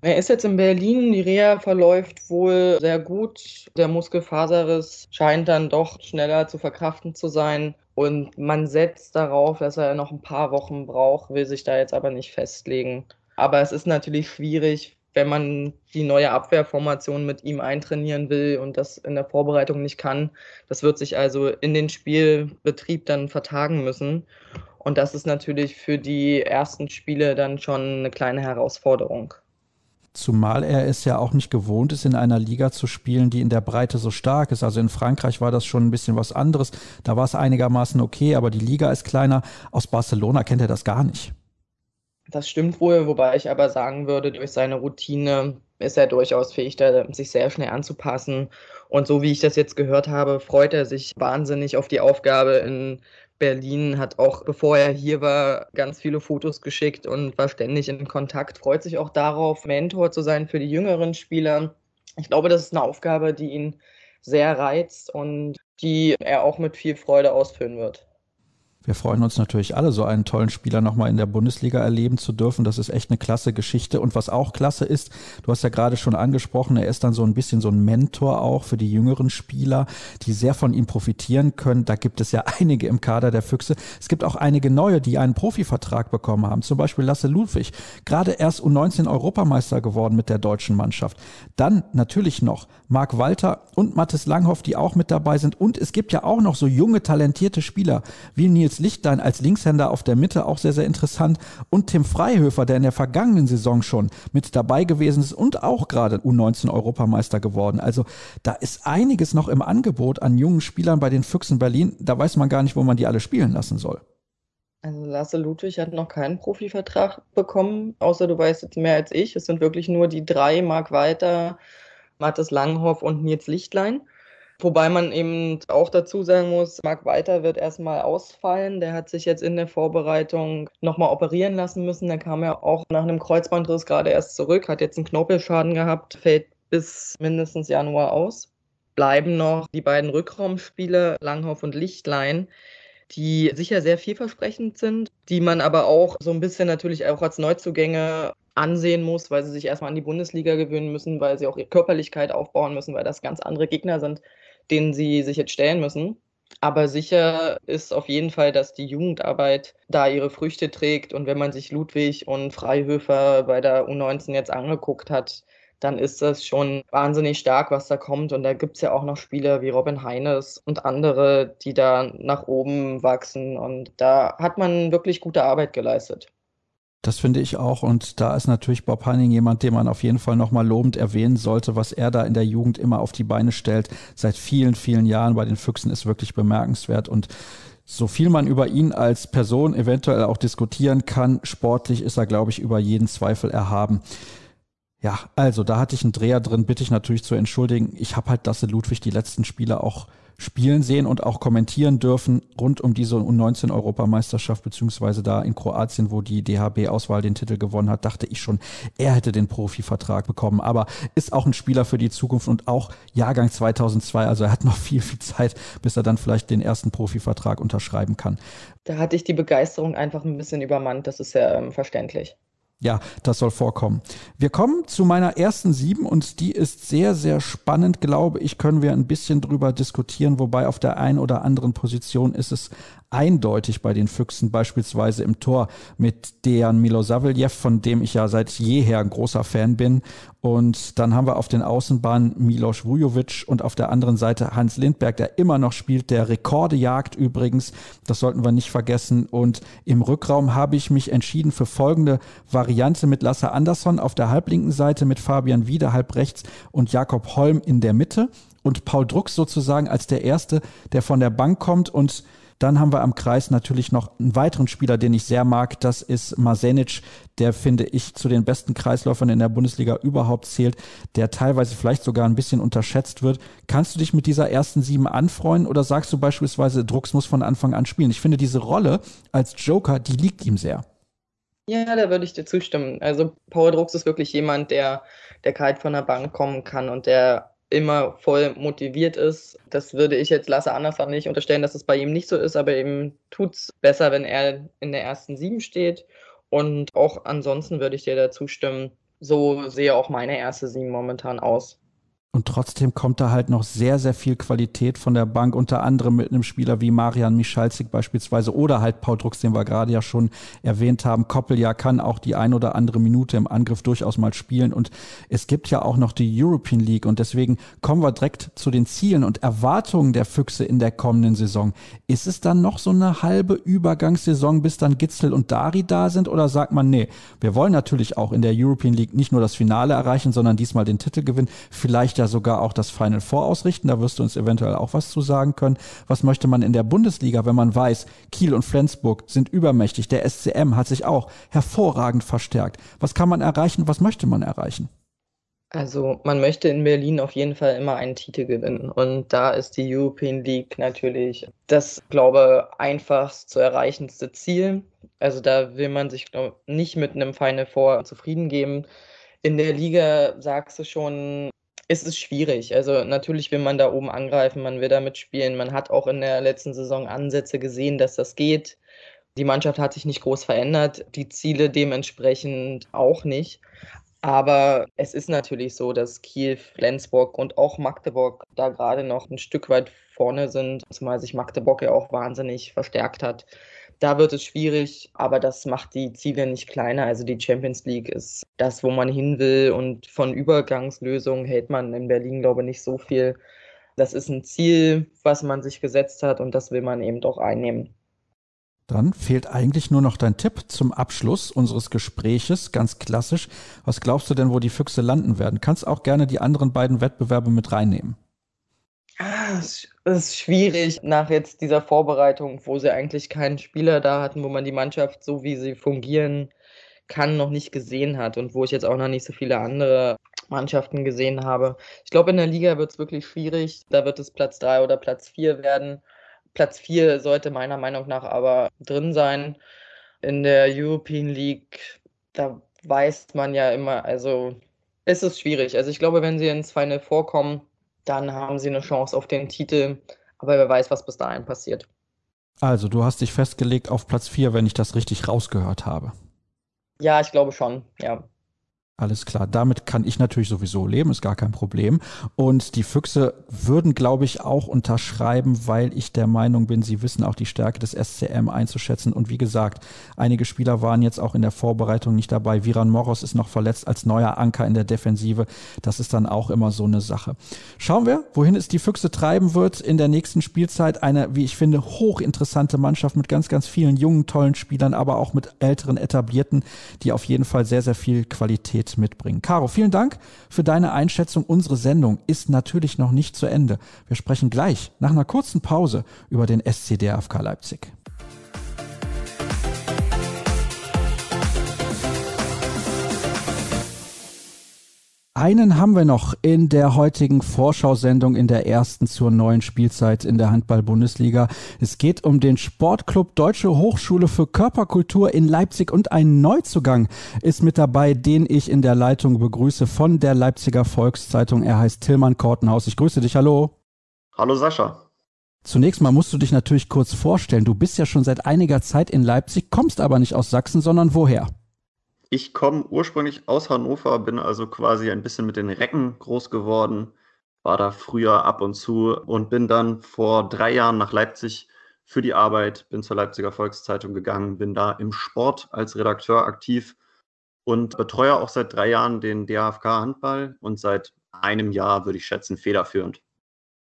Er ist jetzt in Berlin. Die Reha verläuft wohl sehr gut. Der Muskelfaserriss scheint dann doch schneller zu verkraften zu sein. Und man setzt darauf, dass er noch ein paar Wochen braucht, will sich da jetzt aber nicht festlegen. Aber es ist natürlich schwierig, wenn man die neue Abwehrformation mit ihm eintrainieren will und das in der Vorbereitung nicht kann. Das wird sich also in den Spielbetrieb dann vertagen müssen. Und das ist natürlich für die ersten Spiele dann schon eine kleine Herausforderung. Zumal er es ja auch nicht gewohnt ist, in einer Liga zu spielen, die in der Breite so stark ist. Also in Frankreich war das schon ein bisschen was anderes. Da war es einigermaßen okay, aber die Liga ist kleiner. Aus Barcelona kennt er das gar nicht. Das stimmt wohl, wobei ich aber sagen würde, durch seine Routine ist er durchaus fähig, sich sehr schnell anzupassen. Und so wie ich das jetzt gehört habe, freut er sich wahnsinnig auf die Aufgabe in Berlin, hat auch, bevor er hier war, ganz viele Fotos geschickt und war ständig in Kontakt, freut sich auch darauf, Mentor zu sein für die jüngeren Spieler. Ich glaube, das ist eine Aufgabe, die ihn sehr reizt und die er auch mit viel Freude ausführen wird. Wir freuen uns natürlich alle, so einen tollen Spieler nochmal in der Bundesliga erleben zu dürfen. Das ist echt eine klasse Geschichte. Und was auch klasse ist, du hast ja gerade schon angesprochen, er ist dann so ein bisschen so ein Mentor auch für die jüngeren Spieler, die sehr von ihm profitieren können. Da gibt es ja einige im Kader der Füchse. Es gibt auch einige neue, die einen Profivertrag bekommen haben. Zum Beispiel Lasse Ludwig, gerade erst U19 Europameister geworden mit der deutschen Mannschaft. Dann natürlich noch Marc Walter und Mathis Langhoff, die auch mit dabei sind. Und es gibt ja auch noch so junge, talentierte Spieler wie Nils Nils Lichtlein als Linkshänder auf der Mitte auch sehr, sehr interessant. Und Tim Freihöfer, der in der vergangenen Saison schon mit dabei gewesen ist und auch gerade U19 Europameister geworden. Also da ist einiges noch im Angebot an jungen Spielern bei den Füchsen Berlin. Da weiß man gar nicht, wo man die alle spielen lassen soll. Also Lasse Ludwig hat noch keinen Profivertrag bekommen, außer du weißt jetzt mehr als ich. Es sind wirklich nur die drei, Marc Walter, Mathis Langhoff und Nils Lichtlein. Wobei man eben auch dazu sagen muss, Marc Walter wird erstmal ausfallen. Der hat sich jetzt in der Vorbereitung nochmal operieren lassen müssen. Der kam ja auch nach einem Kreuzbandriss gerade erst zurück, hat jetzt einen Knorpelschaden gehabt, fällt bis mindestens Januar aus. Bleiben noch die beiden Rückraumspiele, Langhoff und Lichtlein, die sicher sehr vielversprechend sind, die man aber auch so ein bisschen natürlich auch als Neuzugänge ansehen muss, weil sie sich erstmal an die Bundesliga gewöhnen müssen, weil sie auch ihre Körperlichkeit aufbauen müssen, weil das ganz andere Gegner sind, denen sie sich jetzt stellen müssen. Aber sicher ist auf jeden Fall, dass die Jugendarbeit da ihre Früchte trägt. Und wenn man sich Ludwig und Freihöfer bei der U19 jetzt angeguckt hat, dann ist das schon wahnsinnig stark, was da kommt. Und da gibt es ja auch noch Spieler wie Robin Heines und andere, die da nach oben wachsen. Und da hat man wirklich gute Arbeit geleistet. Das finde ich auch. Und da ist natürlich Bob Hanning jemand, den man auf jeden Fall nochmal lobend erwähnen sollte. Was er da in der Jugend immer auf die Beine stellt, seit vielen, vielen Jahren bei den Füchsen, ist wirklich bemerkenswert. Und so viel man über ihn als Person eventuell auch diskutieren kann, sportlich ist er, glaube ich, über jeden Zweifel erhaben. Ja, also da hatte ich einen Dreher drin, bitte ich natürlich zu entschuldigen. Ich habe halt Dasse Ludwig die letzten Spiele auch spielen sehen und auch kommentieren dürfen rund um diese U19-Europameisterschaft, beziehungsweise da in Kroatien, wo die DHB-Auswahl den Titel gewonnen hat, dachte ich schon, er hätte den Profivertrag bekommen. Aber ist auch ein Spieler für die Zukunft und auch Jahrgang 2002. Also er hat noch viel, viel Zeit, bis er dann vielleicht den ersten Profivertrag unterschreiben kann. Da hatte ich die Begeisterung einfach ein bisschen übermannt. Das ist ja ähm, verständlich. Ja, das soll vorkommen. Wir kommen zu meiner ersten sieben und die ist sehr, sehr spannend, glaube ich, können wir ein bisschen drüber diskutieren, wobei auf der einen oder anderen Position ist es eindeutig bei den Füchsen, beispielsweise im Tor mit Dejan Milosavljev, von dem ich ja seit jeher ein großer Fan bin. Und dann haben wir auf den Außenbahnen Milos Vujovic und auf der anderen Seite Hans Lindberg, der immer noch spielt, der Rekorde jagt übrigens. Das sollten wir nicht vergessen. Und im Rückraum habe ich mich entschieden für folgende Variante mit Lasse Andersson auf der halblinken Seite, mit Fabian Wiede halb rechts und Jakob Holm in der Mitte. Und Paul Drucks sozusagen als der Erste, der von der Bank kommt und dann haben wir am Kreis natürlich noch einen weiteren Spieler, den ich sehr mag. Das ist Masenic, der finde ich zu den besten Kreisläufern in der Bundesliga überhaupt zählt, der teilweise vielleicht sogar ein bisschen unterschätzt wird. Kannst du dich mit dieser ersten sieben anfreuen oder sagst du beispielsweise, Drucks muss von Anfang an spielen? Ich finde diese Rolle als Joker, die liegt ihm sehr. Ja, da würde ich dir zustimmen. Also Paul Drucks ist wirklich jemand, der, der kalt von der Bank kommen kann und der immer voll motiviert ist. Das würde ich jetzt Lasse Andersson nicht unterstellen, dass es bei ihm nicht so ist, aber ihm tut es besser, wenn er in der ersten sieben steht. Und auch ansonsten würde ich dir dazu stimmen, so sehe auch meine erste sieben momentan aus. Und trotzdem kommt da halt noch sehr, sehr viel Qualität von der Bank, unter anderem mit einem Spieler wie Marian Michalzik beispielsweise oder halt Paul Drucks, den wir gerade ja schon erwähnt haben. Koppel ja kann auch die ein oder andere Minute im Angriff durchaus mal spielen. Und es gibt ja auch noch die European League. Und deswegen kommen wir direkt zu den Zielen und Erwartungen der Füchse in der kommenden Saison. Ist es dann noch so eine halbe Übergangssaison, bis dann Gitzel und Dari da sind? Oder sagt man, nee, wir wollen natürlich auch in der European League nicht nur das Finale erreichen, sondern diesmal den Titel gewinnen. Vielleicht ja sogar auch das Final Four ausrichten. Da wirst du uns eventuell auch was zu sagen können. Was möchte man in der Bundesliga, wenn man weiß, Kiel und Flensburg sind übermächtig. Der SCM hat sich auch hervorragend verstärkt. Was kann man erreichen? Was möchte man erreichen? Also man möchte in Berlin auf jeden Fall immer einen Titel gewinnen. Und da ist die European League natürlich das, glaube ich, einfachst zu erreichendste Ziel. Also da will man sich glaub, nicht mit einem Final Four zufrieden geben. In der Liga sagst du schon, es ist schwierig. Also natürlich will man da oben angreifen, man will da mitspielen. Man hat auch in der letzten Saison Ansätze gesehen, dass das geht. Die Mannschaft hat sich nicht groß verändert, die Ziele dementsprechend auch nicht. Aber es ist natürlich so, dass Kiel, Flensburg und auch Magdeburg da gerade noch ein Stück weit vorne sind, zumal sich Magdeburg ja auch wahnsinnig verstärkt hat. Da wird es schwierig, aber das macht die Ziele nicht kleiner. Also die Champions League ist das, wo man hin will und von Übergangslösungen hält man in Berlin, glaube ich, nicht so viel. Das ist ein Ziel, was man sich gesetzt hat und das will man eben doch einnehmen. Dann fehlt eigentlich nur noch dein Tipp zum Abschluss unseres Gespräches, ganz klassisch. Was glaubst du denn, wo die Füchse landen werden? Kannst auch gerne die anderen beiden Wettbewerbe mit reinnehmen. Ah, es ist schwierig nach jetzt dieser Vorbereitung, wo sie eigentlich keinen Spieler da hatten, wo man die Mannschaft so wie sie fungieren kann, noch nicht gesehen hat und wo ich jetzt auch noch nicht so viele andere Mannschaften gesehen habe. Ich glaube, in der Liga wird es wirklich schwierig. Da wird es Platz 3 oder Platz 4 werden. Platz 4 sollte meiner Meinung nach aber drin sein. In der European League, da weiß man ja immer, also es ist schwierig. Also ich glaube, wenn sie ins Final vorkommen, dann haben sie eine Chance auf den Titel. Aber wer weiß, was bis dahin passiert. Also, du hast dich festgelegt auf Platz 4, wenn ich das richtig rausgehört habe. Ja, ich glaube schon, ja. Alles klar, damit kann ich natürlich sowieso leben, ist gar kein Problem. Und die Füchse würden, glaube ich, auch unterschreiben, weil ich der Meinung bin, sie wissen auch die Stärke des SCM einzuschätzen. Und wie gesagt, einige Spieler waren jetzt auch in der Vorbereitung nicht dabei. Viran Moros ist noch verletzt als neuer Anker in der Defensive. Das ist dann auch immer so eine Sache. Schauen wir, wohin es die Füchse treiben wird in der nächsten Spielzeit. Eine, wie ich finde, hochinteressante Mannschaft mit ganz, ganz vielen jungen, tollen Spielern, aber auch mit älteren, etablierten, die auf jeden Fall sehr, sehr viel Qualität mitbringen. Caro, vielen Dank für deine Einschätzung. Unsere Sendung ist natürlich noch nicht zu Ende. Wir sprechen gleich nach einer kurzen Pause über den SCDFK Leipzig. Einen haben wir noch in der heutigen Vorschau-Sendung in der ersten zur neuen Spielzeit in der Handball-Bundesliga. Es geht um den Sportclub Deutsche Hochschule für Körperkultur in Leipzig und ein Neuzugang ist mit dabei, den ich in der Leitung begrüße von der Leipziger Volkszeitung. Er heißt Tillmann Kortenhaus. Ich grüße dich. Hallo. Hallo Sascha. Zunächst mal musst du dich natürlich kurz vorstellen. Du bist ja schon seit einiger Zeit in Leipzig, kommst aber nicht aus Sachsen, sondern woher? Ich komme ursprünglich aus Hannover, bin also quasi ein bisschen mit den Recken groß geworden, war da früher ab und zu und bin dann vor drei Jahren nach Leipzig für die Arbeit, bin zur Leipziger Volkszeitung gegangen, bin da im Sport als Redakteur aktiv und betreue auch seit drei Jahren den DHFK Handball und seit einem Jahr, würde ich schätzen, federführend.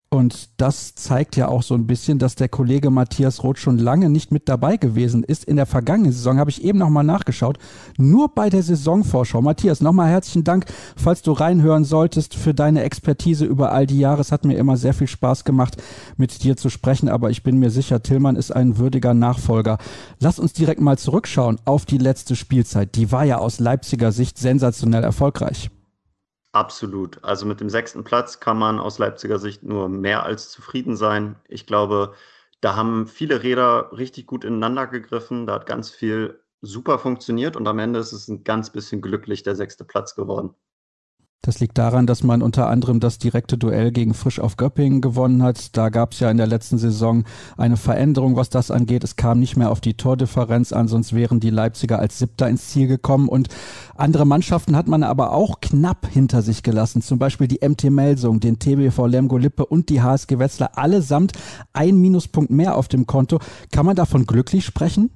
Und das zeigt ja auch so ein bisschen, dass der Kollege Matthias Roth schon lange nicht mit dabei gewesen ist. In der vergangenen Saison habe ich eben nochmal nachgeschaut. Nur bei der Saisonvorschau. Matthias, nochmal herzlichen Dank, falls du reinhören solltest, für deine Expertise über all die Jahre. Es hat mir immer sehr viel Spaß gemacht, mit dir zu sprechen. Aber ich bin mir sicher, Tillmann ist ein würdiger Nachfolger. Lass uns direkt mal zurückschauen auf die letzte Spielzeit. Die war ja aus Leipziger Sicht sensationell erfolgreich. Absolut. Also mit dem sechsten Platz kann man aus Leipziger Sicht nur mehr als zufrieden sein. Ich glaube, da haben viele Räder richtig gut ineinander gegriffen. Da hat ganz viel super funktioniert und am Ende ist es ein ganz bisschen glücklich der sechste Platz geworden. Das liegt daran, dass man unter anderem das direkte Duell gegen Frisch auf Göppingen gewonnen hat. Da gab es ja in der letzten Saison eine Veränderung, was das angeht. Es kam nicht mehr auf die Tordifferenz an, sonst wären die Leipziger als Siebter ins Ziel gekommen. Und andere Mannschaften hat man aber auch knapp hinter sich gelassen. Zum Beispiel die MT Melsung, den TBV Lemgo Lippe und die HSG Wetzlar. Allesamt ein Minuspunkt mehr auf dem Konto. Kann man davon glücklich sprechen?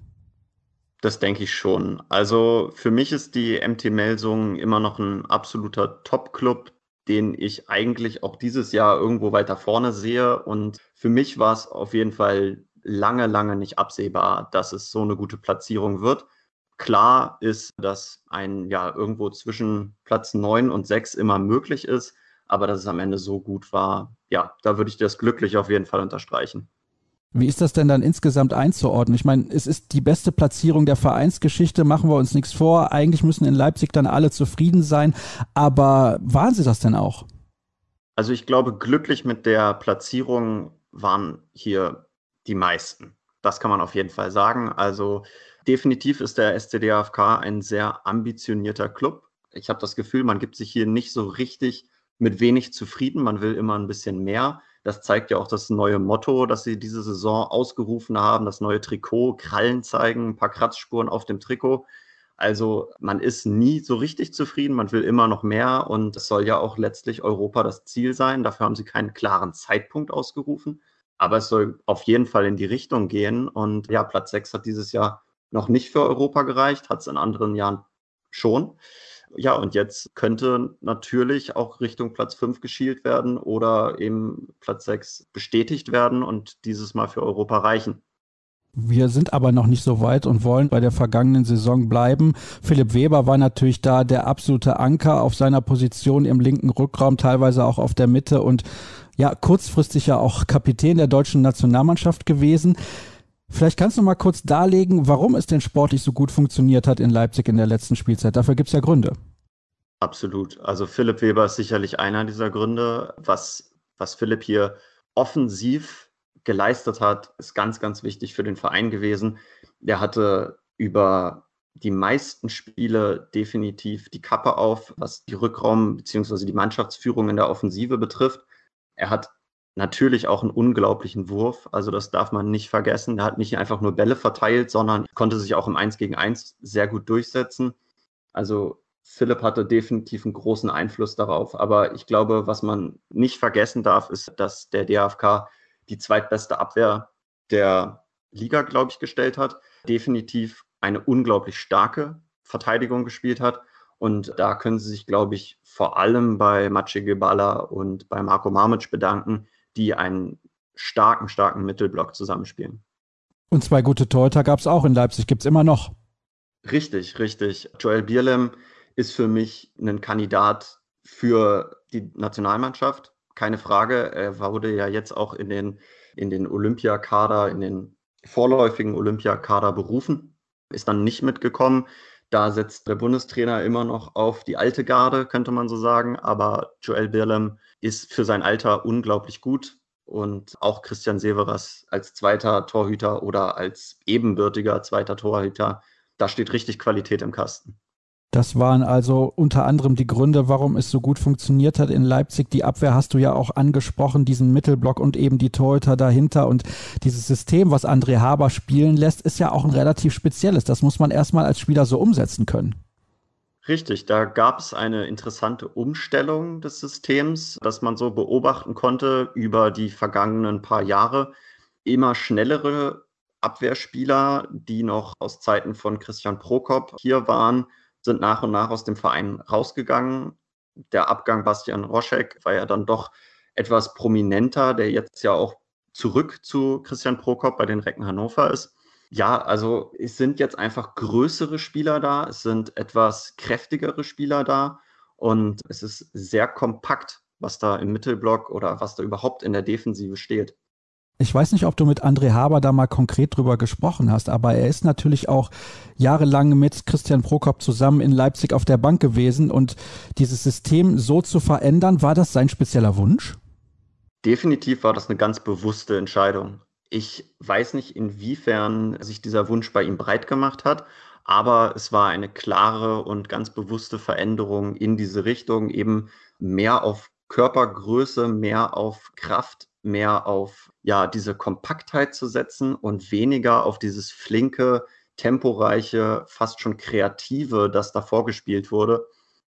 Das denke ich schon. Also für mich ist die MT Melsung immer noch ein absoluter Top-Club, den ich eigentlich auch dieses Jahr irgendwo weiter vorne sehe. Und für mich war es auf jeden Fall lange, lange nicht absehbar, dass es so eine gute Platzierung wird. Klar ist, dass ein ja irgendwo zwischen Platz 9 und 6 immer möglich ist, aber dass es am Ende so gut war, ja, da würde ich das glücklich auf jeden Fall unterstreichen. Wie ist das denn dann insgesamt einzuordnen? Ich meine, es ist die beste Platzierung der Vereinsgeschichte, machen wir uns nichts vor. Eigentlich müssen in Leipzig dann alle zufrieden sein, aber waren sie das denn auch? Also ich glaube, glücklich mit der Platzierung waren hier die meisten. Das kann man auf jeden Fall sagen. Also definitiv ist der SCDAFK ein sehr ambitionierter Club. Ich habe das Gefühl, man gibt sich hier nicht so richtig mit wenig zufrieden. Man will immer ein bisschen mehr. Das zeigt ja auch das neue Motto, das sie diese Saison ausgerufen haben, das neue Trikot, Krallen zeigen, ein paar Kratzspuren auf dem Trikot. Also man ist nie so richtig zufrieden, man will immer noch mehr und es soll ja auch letztlich Europa das Ziel sein. Dafür haben sie keinen klaren Zeitpunkt ausgerufen, aber es soll auf jeden Fall in die Richtung gehen. Und ja, Platz 6 hat dieses Jahr noch nicht für Europa gereicht, hat es in anderen Jahren schon. Ja, und jetzt könnte natürlich auch Richtung Platz 5 geschielt werden oder eben Platz 6 bestätigt werden und dieses Mal für Europa reichen. Wir sind aber noch nicht so weit und wollen bei der vergangenen Saison bleiben. Philipp Weber war natürlich da der absolute Anker auf seiner Position im linken Rückraum, teilweise auch auf der Mitte und ja, kurzfristig ja auch Kapitän der deutschen Nationalmannschaft gewesen. Vielleicht kannst du mal kurz darlegen, warum es denn sportlich so gut funktioniert hat in Leipzig in der letzten Spielzeit. Dafür gibt es ja Gründe. Absolut. Also Philipp Weber ist sicherlich einer dieser Gründe. Was, was Philipp hier offensiv geleistet hat, ist ganz, ganz wichtig für den Verein gewesen. Er hatte über die meisten Spiele definitiv die Kappe auf, was die Rückraum- bzw. die Mannschaftsführung in der Offensive betrifft. Er hat natürlich auch einen unglaublichen Wurf. Also das darf man nicht vergessen. Er hat nicht einfach nur Bälle verteilt, sondern konnte sich auch im 1 gegen 1 sehr gut durchsetzen. Also Philipp hatte definitiv einen großen Einfluss darauf. Aber ich glaube, was man nicht vergessen darf, ist, dass der DFK die zweitbeste Abwehr der Liga, glaube ich, gestellt hat. Definitiv eine unglaublich starke Verteidigung gespielt hat. Und da können sie sich, glaube ich, vor allem bei Maciej Gebala und bei Marco Marmic bedanken, die einen starken, starken Mittelblock zusammenspielen. Und zwei gute Torhüter gab es auch in Leipzig, gibt es immer noch. Richtig, richtig. Joel Bierlem ist für mich ein Kandidat für die Nationalmannschaft. Keine Frage. Er wurde ja jetzt auch in den, in den Olympiakader, in den vorläufigen Olympiakader berufen, ist dann nicht mitgekommen. Da setzt der Bundestrainer immer noch auf die alte Garde, könnte man so sagen. Aber Joel Birlem ist für sein Alter unglaublich gut. Und auch Christian Severas als zweiter Torhüter oder als ebenbürtiger zweiter Torhüter, da steht richtig Qualität im Kasten. Das waren also unter anderem die Gründe, warum es so gut funktioniert hat in Leipzig. Die Abwehr hast du ja auch angesprochen, diesen Mittelblock und eben die Torhüter dahinter. Und dieses System, was André Haber spielen lässt, ist ja auch ein relativ spezielles. Das muss man erstmal als Spieler so umsetzen können. Richtig, da gab es eine interessante Umstellung des Systems, das man so beobachten konnte über die vergangenen paar Jahre. Immer schnellere Abwehrspieler, die noch aus Zeiten von Christian Prokop hier waren, sind nach und nach aus dem Verein rausgegangen. Der Abgang Bastian Roschek war ja dann doch etwas prominenter, der jetzt ja auch zurück zu Christian Prokop bei den Recken Hannover ist. Ja, also es sind jetzt einfach größere Spieler da, es sind etwas kräftigere Spieler da und es ist sehr kompakt, was da im Mittelblock oder was da überhaupt in der Defensive steht. Ich weiß nicht, ob du mit André Haber da mal konkret drüber gesprochen hast, aber er ist natürlich auch jahrelang mit Christian Prokop zusammen in Leipzig auf der Bank gewesen und dieses System so zu verändern, war das sein spezieller Wunsch? Definitiv war das eine ganz bewusste Entscheidung. Ich weiß nicht, inwiefern sich dieser Wunsch bei ihm breit gemacht hat, Aber es war eine klare und ganz bewusste Veränderung in diese Richtung, eben mehr auf Körpergröße, mehr auf Kraft, mehr auf ja, diese Kompaktheit zu setzen und weniger auf dieses flinke, temporeiche, fast schon kreative, das da vorgespielt wurde.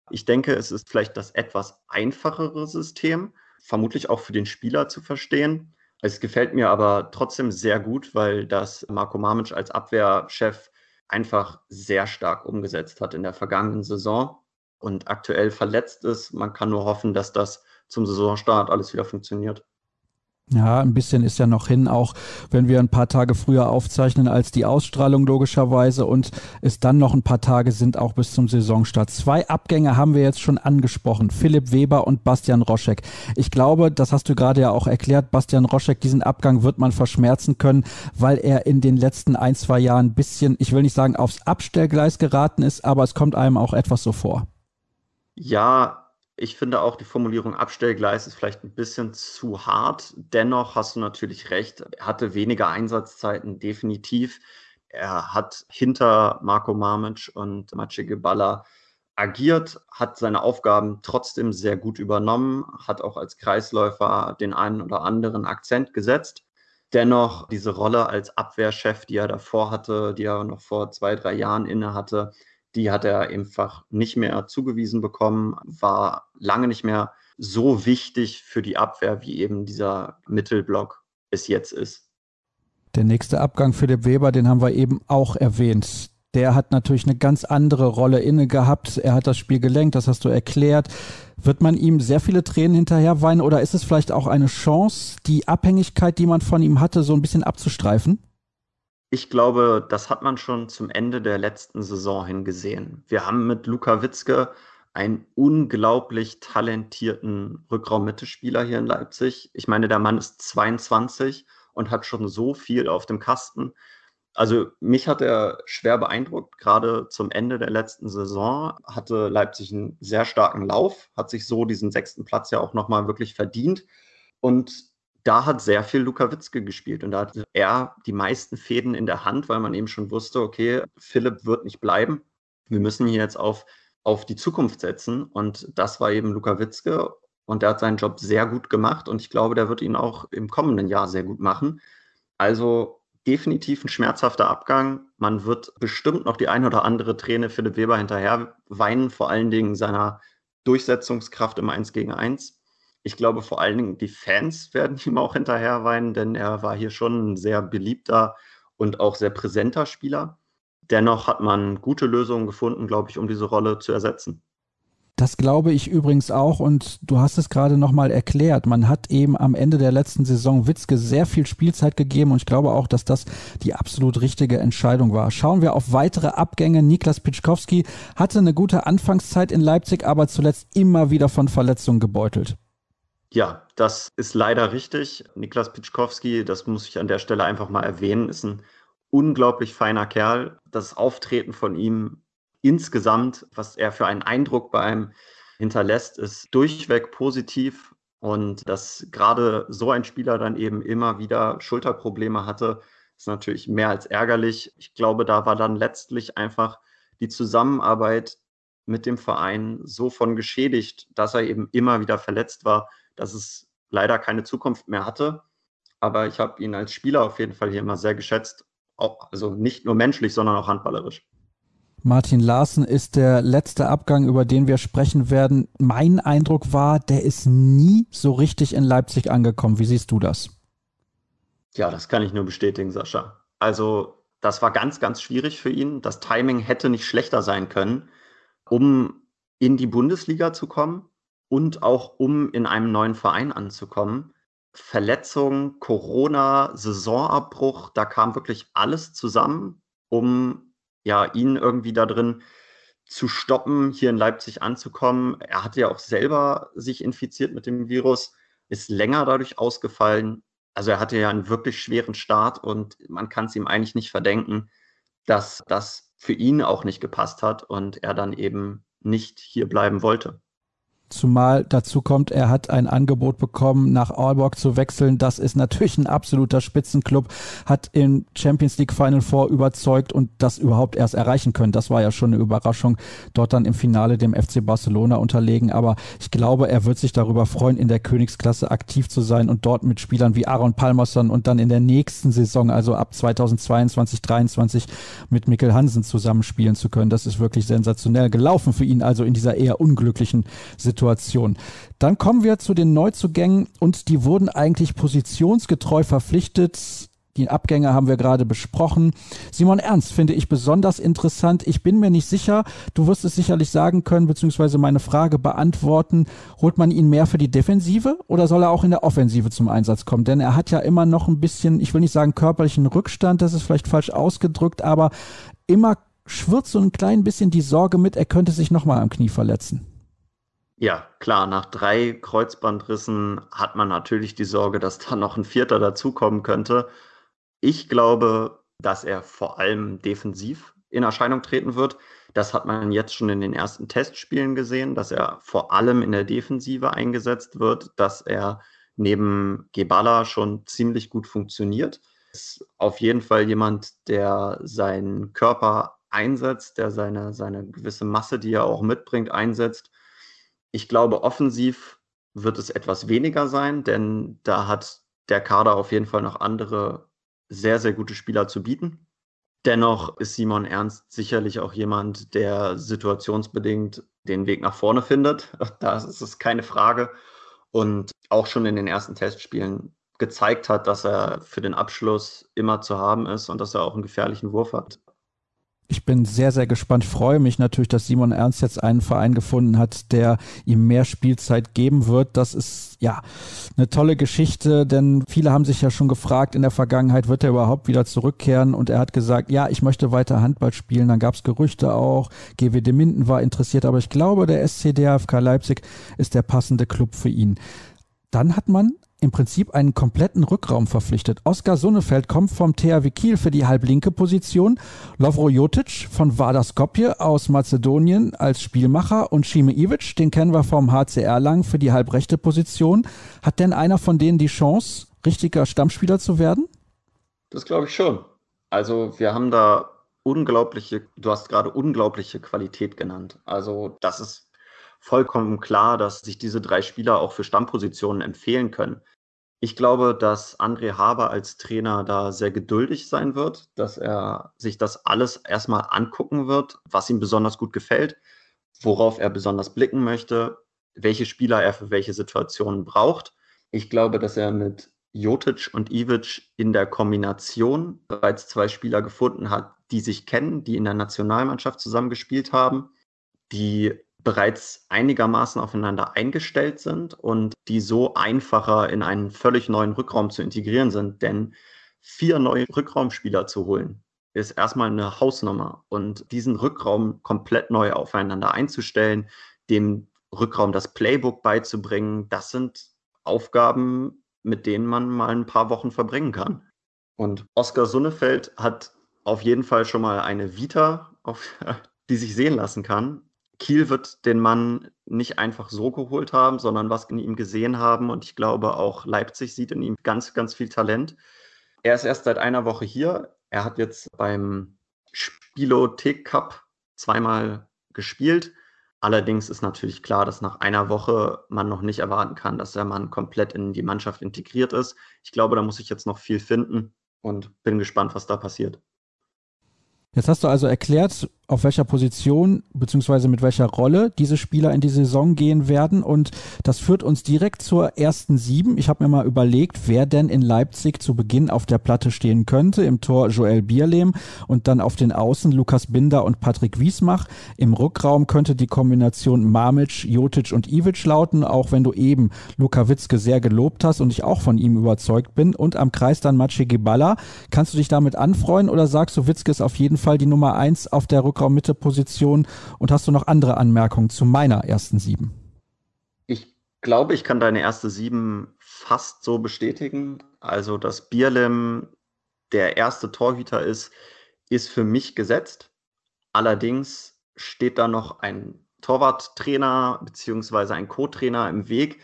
Ich denke, es ist vielleicht das etwas einfachere System, vermutlich auch für den Spieler zu verstehen. Es gefällt mir aber trotzdem sehr gut, weil das Marco Mamic als Abwehrchef einfach sehr stark umgesetzt hat in der vergangenen Saison und aktuell verletzt ist. Man kann nur hoffen, dass das zum Saisonstart alles wieder funktioniert. Ja, ein bisschen ist ja noch hin, auch wenn wir ein paar Tage früher aufzeichnen als die Ausstrahlung logischerweise und es dann noch ein paar Tage sind auch bis zum Saisonstart. Zwei Abgänge haben wir jetzt schon angesprochen, Philipp Weber und Bastian Roschek. Ich glaube, das hast du gerade ja auch erklärt, Bastian Roschek, diesen Abgang wird man verschmerzen können, weil er in den letzten ein, zwei Jahren ein bisschen, ich will nicht sagen aufs Abstellgleis geraten ist, aber es kommt einem auch etwas so vor. Ja, ich finde auch die Formulierung Abstellgleis ist vielleicht ein bisschen zu hart. Dennoch hast du natürlich recht. Er hatte weniger Einsatzzeiten, definitiv. Er hat hinter Marco Mamic und Maciej Geballa agiert, hat seine Aufgaben trotzdem sehr gut übernommen, hat auch als Kreisläufer den einen oder anderen Akzent gesetzt. Dennoch diese Rolle als Abwehrchef, die er davor hatte, die er noch vor zwei, drei Jahren inne hatte, die hat er einfach nicht mehr zugewiesen bekommen, war lange nicht mehr so wichtig für die Abwehr, wie eben dieser Mittelblock es jetzt ist. Der nächste Abgang Philipp Weber, den haben wir eben auch erwähnt. Der hat natürlich eine ganz andere Rolle inne gehabt. Er hat das Spiel gelenkt, das hast du erklärt. Wird man ihm sehr viele Tränen hinterher weinen oder ist es vielleicht auch eine Chance, die Abhängigkeit, die man von ihm hatte, so ein bisschen abzustreifen? Ich glaube, das hat man schon zum Ende der letzten Saison hingesehen. Wir haben mit Luka Witzke einen unglaublich talentierten Rückraum-Mittelspieler hier in Leipzig. Ich meine, der Mann ist 22 und hat schon so viel auf dem Kasten. Also mich hat er schwer beeindruckt. Gerade zum Ende der letzten Saison hatte Leipzig einen sehr starken Lauf, hat sich so diesen sechsten Platz ja auch nochmal wirklich verdient. Und da hat sehr viel Luka Witzke gespielt und da hatte er die meisten Fäden in der Hand, weil man eben schon wusste, okay, Philipp wird nicht bleiben. Wir müssen hier jetzt auf, auf die Zukunft setzen und das war eben Luka Witzke und der hat seinen Job sehr gut gemacht und ich glaube, der wird ihn auch im kommenden Jahr sehr gut machen. Also definitiv ein schmerzhafter Abgang. Man wird bestimmt noch die ein oder andere Träne Philipp Weber hinterher weinen, vor allen Dingen seiner Durchsetzungskraft im 1 gegen 1 ich glaube, vor allen Dingen die Fans werden ihm auch hinterher weinen, denn er war hier schon ein sehr beliebter und auch sehr präsenter Spieler. Dennoch hat man gute Lösungen gefunden, glaube ich, um diese Rolle zu ersetzen. Das glaube ich übrigens auch und du hast es gerade nochmal erklärt. Man hat eben am Ende der letzten Saison Witzke sehr viel Spielzeit gegeben und ich glaube auch, dass das die absolut richtige Entscheidung war. Schauen wir auf weitere Abgänge. Niklas Pitschkowski hatte eine gute Anfangszeit in Leipzig, aber zuletzt immer wieder von Verletzungen gebeutelt. Ja, das ist leider richtig. Niklas Pitschkowski, das muss ich an der Stelle einfach mal erwähnen, ist ein unglaublich feiner Kerl. Das Auftreten von ihm insgesamt, was er für einen Eindruck bei einem hinterlässt, ist durchweg positiv. Und dass gerade so ein Spieler dann eben immer wieder Schulterprobleme hatte, ist natürlich mehr als ärgerlich. Ich glaube, da war dann letztlich einfach die Zusammenarbeit mit dem Verein so von geschädigt, dass er eben immer wieder verletzt war dass es leider keine Zukunft mehr hatte. Aber ich habe ihn als Spieler auf jeden Fall hier immer sehr geschätzt. Auch, also nicht nur menschlich, sondern auch handballerisch. Martin Larsen ist der letzte Abgang, über den wir sprechen werden. Mein Eindruck war, der ist nie so richtig in Leipzig angekommen. Wie siehst du das? Ja, das kann ich nur bestätigen, Sascha. Also, das war ganz, ganz schwierig für ihn. Das Timing hätte nicht schlechter sein können, um in die Bundesliga zu kommen und auch um in einem neuen Verein anzukommen. Verletzung, Corona, Saisonabbruch, da kam wirklich alles zusammen, um ja ihn irgendwie da drin zu stoppen, hier in Leipzig anzukommen. Er hatte ja auch selber sich infiziert mit dem Virus, ist länger dadurch ausgefallen. Also er hatte ja einen wirklich schweren Start und man kann es ihm eigentlich nicht verdenken, dass das für ihn auch nicht gepasst hat und er dann eben nicht hier bleiben wollte. Zumal dazu kommt, er hat ein Angebot bekommen, nach Aalborg zu wechseln. Das ist natürlich ein absoluter Spitzenclub, hat im Champions League Final Four überzeugt und das überhaupt erst erreichen können. Das war ja schon eine Überraschung, dort dann im Finale dem FC Barcelona unterlegen. Aber ich glaube, er wird sich darüber freuen, in der Königsklasse aktiv zu sein und dort mit Spielern wie Aaron Palmerson und dann in der nächsten Saison, also ab 2022, 2023, mit Mikkel Hansen zusammenspielen zu können. Das ist wirklich sensationell gelaufen für ihn, also in dieser eher unglücklichen Situation Situation. Dann kommen wir zu den Neuzugängen und die wurden eigentlich positionsgetreu verpflichtet. Die Abgänge haben wir gerade besprochen. Simon Ernst finde ich besonders interessant. Ich bin mir nicht sicher, du wirst es sicherlich sagen können, beziehungsweise meine Frage beantworten. Holt man ihn mehr für die Defensive oder soll er auch in der Offensive zum Einsatz kommen? Denn er hat ja immer noch ein bisschen, ich will nicht sagen körperlichen Rückstand, das ist vielleicht falsch ausgedrückt, aber immer schwirrt so ein klein bisschen die Sorge mit, er könnte sich nochmal am Knie verletzen. Ja, klar, nach drei Kreuzbandrissen hat man natürlich die Sorge, dass da noch ein vierter dazukommen könnte. Ich glaube, dass er vor allem defensiv in Erscheinung treten wird. Das hat man jetzt schon in den ersten Testspielen gesehen, dass er vor allem in der Defensive eingesetzt wird, dass er neben Gebala schon ziemlich gut funktioniert. Ist auf jeden Fall jemand, der seinen Körper einsetzt, der seine, seine gewisse Masse, die er auch mitbringt, einsetzt ich glaube, offensiv wird es etwas weniger sein, denn da hat der Kader auf jeden Fall noch andere sehr, sehr gute Spieler zu bieten. Dennoch ist Simon Ernst sicherlich auch jemand, der situationsbedingt den Weg nach vorne findet. Da ist es keine Frage. Und auch schon in den ersten Testspielen gezeigt hat, dass er für den Abschluss immer zu haben ist und dass er auch einen gefährlichen Wurf hat ich bin sehr, sehr gespannt. Ich freue mich natürlich, dass Simon Ernst jetzt einen Verein gefunden hat, der ihm mehr Spielzeit geben wird. Das ist ja eine tolle Geschichte, denn viele haben sich ja schon gefragt in der Vergangenheit, wird er überhaupt wieder zurückkehren? Und er hat gesagt, ja, ich möchte weiter Handball spielen. Dann gab es Gerüchte auch. GWD Minden war interessiert, aber ich glaube, der SC DFK Leipzig ist der passende Club für ihn. Dann hat man im Prinzip einen kompletten Rückraum verpflichtet. Oskar Sonnefeld kommt vom THW Kiel für die halblinke Position, Lovro Jotic von Vardar Skopje aus Mazedonien als Spielmacher und Shime Ivic, den kennen wir vom HCR lang für die halbrechte Position. Hat denn einer von denen die Chance, richtiger Stammspieler zu werden? Das glaube ich schon. Also wir haben da unglaubliche, du hast gerade unglaubliche Qualität genannt. Also das ist vollkommen klar, dass sich diese drei Spieler auch für Stammpositionen empfehlen können. Ich glaube, dass André Haber als Trainer da sehr geduldig sein wird, dass er sich das alles erstmal angucken wird, was ihm besonders gut gefällt, worauf er besonders blicken möchte, welche Spieler er für welche Situationen braucht. Ich glaube, dass er mit Jotic und Ivic in der Kombination bereits zwei Spieler gefunden hat, die sich kennen, die in der Nationalmannschaft zusammengespielt haben, die bereits einigermaßen aufeinander eingestellt sind und die so einfacher in einen völlig neuen Rückraum zu integrieren sind. Denn vier neue Rückraumspieler zu holen, ist erstmal eine Hausnummer. Und diesen Rückraum komplett neu aufeinander einzustellen, dem Rückraum das Playbook beizubringen, das sind Aufgaben, mit denen man mal ein paar Wochen verbringen kann. Und Oskar Sunnefeld hat auf jeden Fall schon mal eine Vita, auf, die sich sehen lassen kann. Kiel wird den Mann nicht einfach so geholt haben, sondern was in ihm gesehen haben. Und ich glaube, auch Leipzig sieht in ihm ganz, ganz viel Talent. Er ist erst seit einer Woche hier. Er hat jetzt beim Spielothek Cup zweimal gespielt. Allerdings ist natürlich klar, dass nach einer Woche man noch nicht erwarten kann, dass der Mann komplett in die Mannschaft integriert ist. Ich glaube, da muss ich jetzt noch viel finden und bin gespannt, was da passiert. Jetzt hast du also erklärt, auf welcher Position beziehungsweise mit welcher Rolle diese Spieler in die Saison gehen werden. Und das führt uns direkt zur ersten sieben. Ich habe mir mal überlegt, wer denn in Leipzig zu Beginn auf der Platte stehen könnte. Im Tor Joel Bierlehm und dann auf den Außen Lukas Binder und Patrick Wiesmach. Im Rückraum könnte die Kombination Mamic, Jotic und Ivic lauten, auch wenn du eben Luka Witzke sehr gelobt hast und ich auch von ihm überzeugt bin. Und am Kreis dann Maciej Gibala. Kannst du dich damit anfreuen oder sagst du, Witzke ist auf jeden Fall die Nummer eins auf der Rückraum Rückraum-Mitte-Position? Und hast du noch andere Anmerkungen zu meiner ersten sieben? Ich glaube, ich kann deine erste sieben fast so bestätigen. Also, dass Bierlem der erste Torhüter ist, ist für mich gesetzt. Allerdings steht da noch ein Torwarttrainer beziehungsweise ein Co-Trainer im Weg.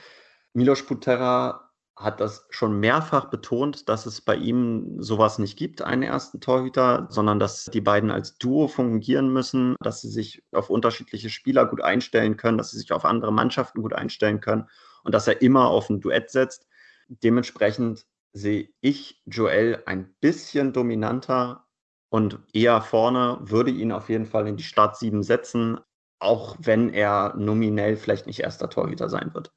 Milos Putera hat das schon mehrfach betont, dass es bei ihm sowas nicht gibt, einen ersten Torhüter, sondern dass die beiden als Duo fungieren müssen, dass sie sich auf unterschiedliche Spieler gut einstellen können, dass sie sich auf andere Mannschaften gut einstellen können und dass er immer auf ein Duett setzt. Dementsprechend sehe ich Joel ein bisschen dominanter und eher vorne, würde ihn auf jeden Fall in die Start 7 setzen, auch wenn er nominell vielleicht nicht erster Torhüter sein wird.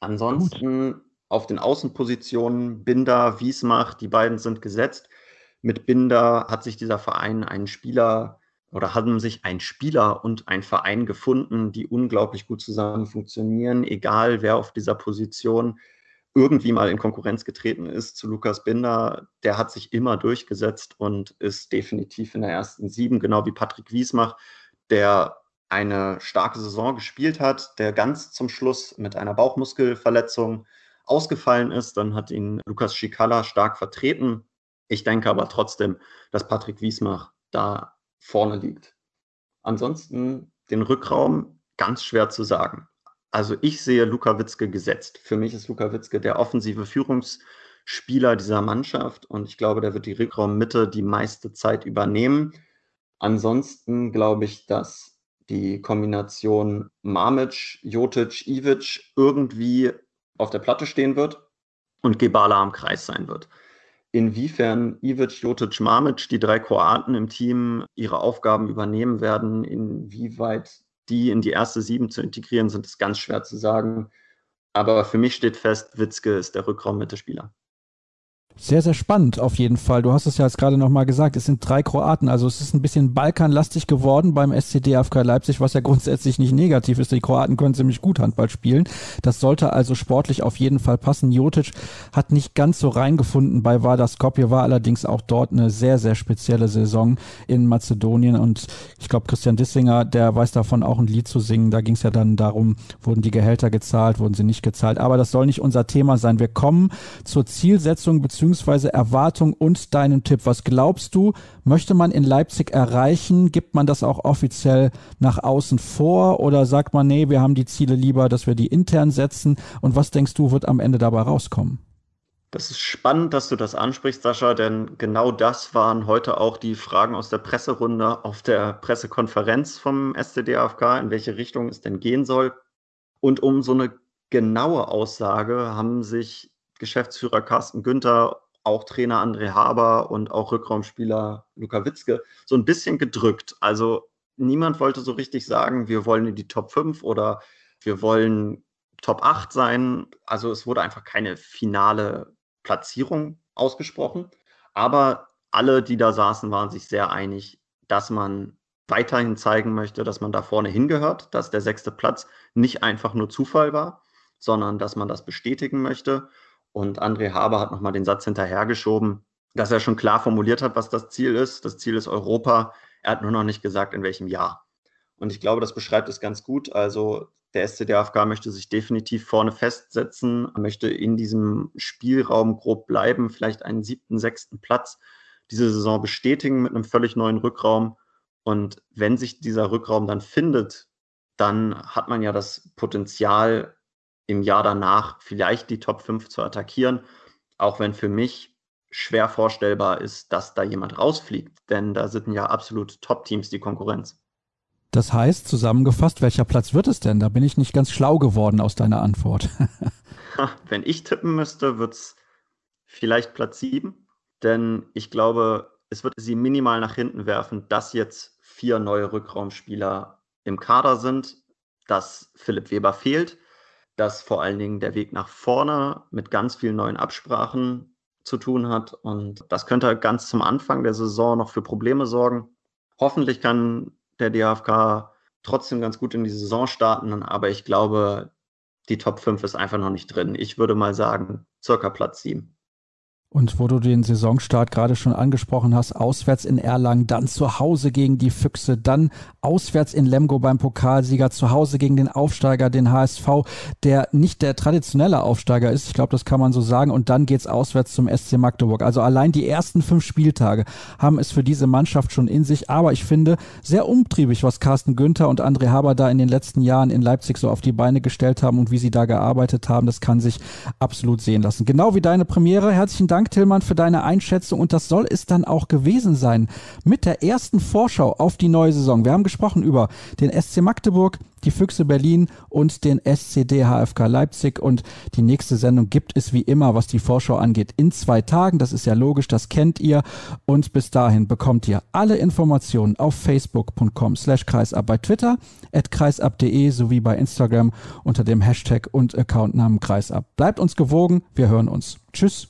Ansonsten Gut. Auf den Außenpositionen Binder, Wiesmach, die beiden sind gesetzt. Mit Binder hat sich dieser Verein einen Spieler oder haben sich ein Spieler und ein Verein gefunden, die unglaublich gut zusammen funktionieren, egal wer auf dieser Position irgendwie mal in Konkurrenz getreten ist zu Lukas Binder, der hat sich immer durchgesetzt und ist definitiv in der ersten sieben, genau wie Patrick Wiesmach, der eine starke Saison gespielt hat, der ganz zum Schluss mit einer Bauchmuskelverletzung ausgefallen ist. Dann hat ihn Lukas Schikala stark vertreten. Ich denke aber trotzdem, dass Patrick Wiesmach da vorne liegt. Ansonsten den Rückraum ganz schwer zu sagen. Also ich sehe Luka Witzke gesetzt. Für mich ist Luka Witzke der offensive Führungsspieler dieser Mannschaft und ich glaube, der wird die Rückraummitte die meiste Zeit übernehmen. Ansonsten glaube ich, dass die Kombination Mamic, Jotic, Ivic irgendwie auf der Platte stehen wird und Gebala am Kreis sein wird. Inwiefern Ivic, Jotic, Mamic, die drei Kroaten im Team, ihre Aufgaben übernehmen werden, inwieweit die in die erste Sieben zu integrieren, sind es ganz schwer zu sagen. Aber für mich steht fest, Witzke ist der Rückraum-Mittelspieler. Sehr, sehr spannend auf jeden Fall. Du hast es ja jetzt gerade nochmal gesagt, es sind drei Kroaten. Also es ist ein bisschen balkanlastig geworden beim SCD AFK Leipzig, was ja grundsätzlich nicht negativ ist. Die Kroaten können ziemlich gut Handball spielen. Das sollte also sportlich auf jeden Fall passen. Jotic hat nicht ganz so reingefunden bei Vardar Skopje, war allerdings auch dort eine sehr, sehr spezielle Saison in Mazedonien. Und ich glaube, Christian Dissinger, der weiß davon auch ein Lied zu singen. Da ging es ja dann darum, wurden die Gehälter gezahlt, wurden sie nicht gezahlt. Aber das soll nicht unser Thema sein. Wir kommen zur Zielsetzung bzw beziehungsweise Erwartung und deinen Tipp. Was glaubst du, möchte man in Leipzig erreichen? Gibt man das auch offiziell nach außen vor oder sagt man, nee, wir haben die Ziele lieber, dass wir die intern setzen? Und was denkst du, wird am Ende dabei rauskommen? Das ist spannend, dass du das ansprichst, Sascha, denn genau das waren heute auch die Fragen aus der Presserunde auf der Pressekonferenz vom SCDAFK, in welche Richtung es denn gehen soll. Und um so eine genaue Aussage haben sich Geschäftsführer Carsten Günther, auch Trainer André Haber und auch Rückraumspieler Luka Witzke so ein bisschen gedrückt. Also niemand wollte so richtig sagen, wir wollen in die Top 5 oder wir wollen Top 8 sein. Also es wurde einfach keine finale Platzierung ausgesprochen. Aber alle, die da saßen, waren sich sehr einig, dass man weiterhin zeigen möchte, dass man da vorne hingehört, dass der sechste Platz nicht einfach nur Zufall war, sondern dass man das bestätigen möchte. Und André Haber hat nochmal den Satz hinterhergeschoben, dass er schon klar formuliert hat, was das Ziel ist. Das Ziel ist Europa. Er hat nur noch nicht gesagt, in welchem Jahr. Und ich glaube, das beschreibt es ganz gut. Also der SCDFK möchte sich definitiv vorne festsetzen, möchte in diesem Spielraum grob bleiben, vielleicht einen siebten, sechsten Platz diese Saison bestätigen mit einem völlig neuen Rückraum. Und wenn sich dieser Rückraum dann findet, dann hat man ja das Potenzial, im Jahr danach vielleicht die Top 5 zu attackieren, auch wenn für mich schwer vorstellbar ist, dass da jemand rausfliegt, denn da sind ja absolut Top-Teams die Konkurrenz. Das heißt, zusammengefasst, welcher Platz wird es denn? Da bin ich nicht ganz schlau geworden aus deiner Antwort. wenn ich tippen müsste, wird es vielleicht Platz 7, denn ich glaube, es wird sie minimal nach hinten werfen, dass jetzt vier neue Rückraumspieler im Kader sind, dass Philipp Weber fehlt dass vor allen Dingen der Weg nach vorne mit ganz vielen neuen Absprachen zu tun hat. Und das könnte ganz zum Anfang der Saison noch für Probleme sorgen. Hoffentlich kann der DHFK trotzdem ganz gut in die Saison starten, aber ich glaube, die Top 5 ist einfach noch nicht drin. Ich würde mal sagen, circa Platz 7. Und wo du den Saisonstart gerade schon angesprochen hast, auswärts in Erlangen, dann zu Hause gegen die Füchse, dann auswärts in Lemgo beim Pokalsieger, zu Hause gegen den Aufsteiger, den HSV, der nicht der traditionelle Aufsteiger ist, ich glaube, das kann man so sagen, und dann geht's auswärts zum SC Magdeburg. Also allein die ersten fünf Spieltage haben es für diese Mannschaft schon in sich, aber ich finde sehr umtriebig, was Carsten Günther und André Haber da in den letzten Jahren in Leipzig so auf die Beine gestellt haben und wie sie da gearbeitet haben, das kann sich absolut sehen lassen. Genau wie deine Premiere. Herzlichen Dank Dank, Tillmann, für deine Einschätzung. Und das soll es dann auch gewesen sein mit der ersten Vorschau auf die neue Saison. Wir haben gesprochen über den SC Magdeburg, die Füchse Berlin und den SCD HFK Leipzig. Und die nächste Sendung gibt es wie immer, was die Vorschau angeht, in zwei Tagen. Das ist ja logisch, das kennt ihr. Und bis dahin bekommt ihr alle Informationen auf facebook.com slash kreisab, bei Twitter at kreisab.de sowie bei Instagram unter dem Hashtag und Accountnamen kreisab. Bleibt uns gewogen. Wir hören uns. Tschüss.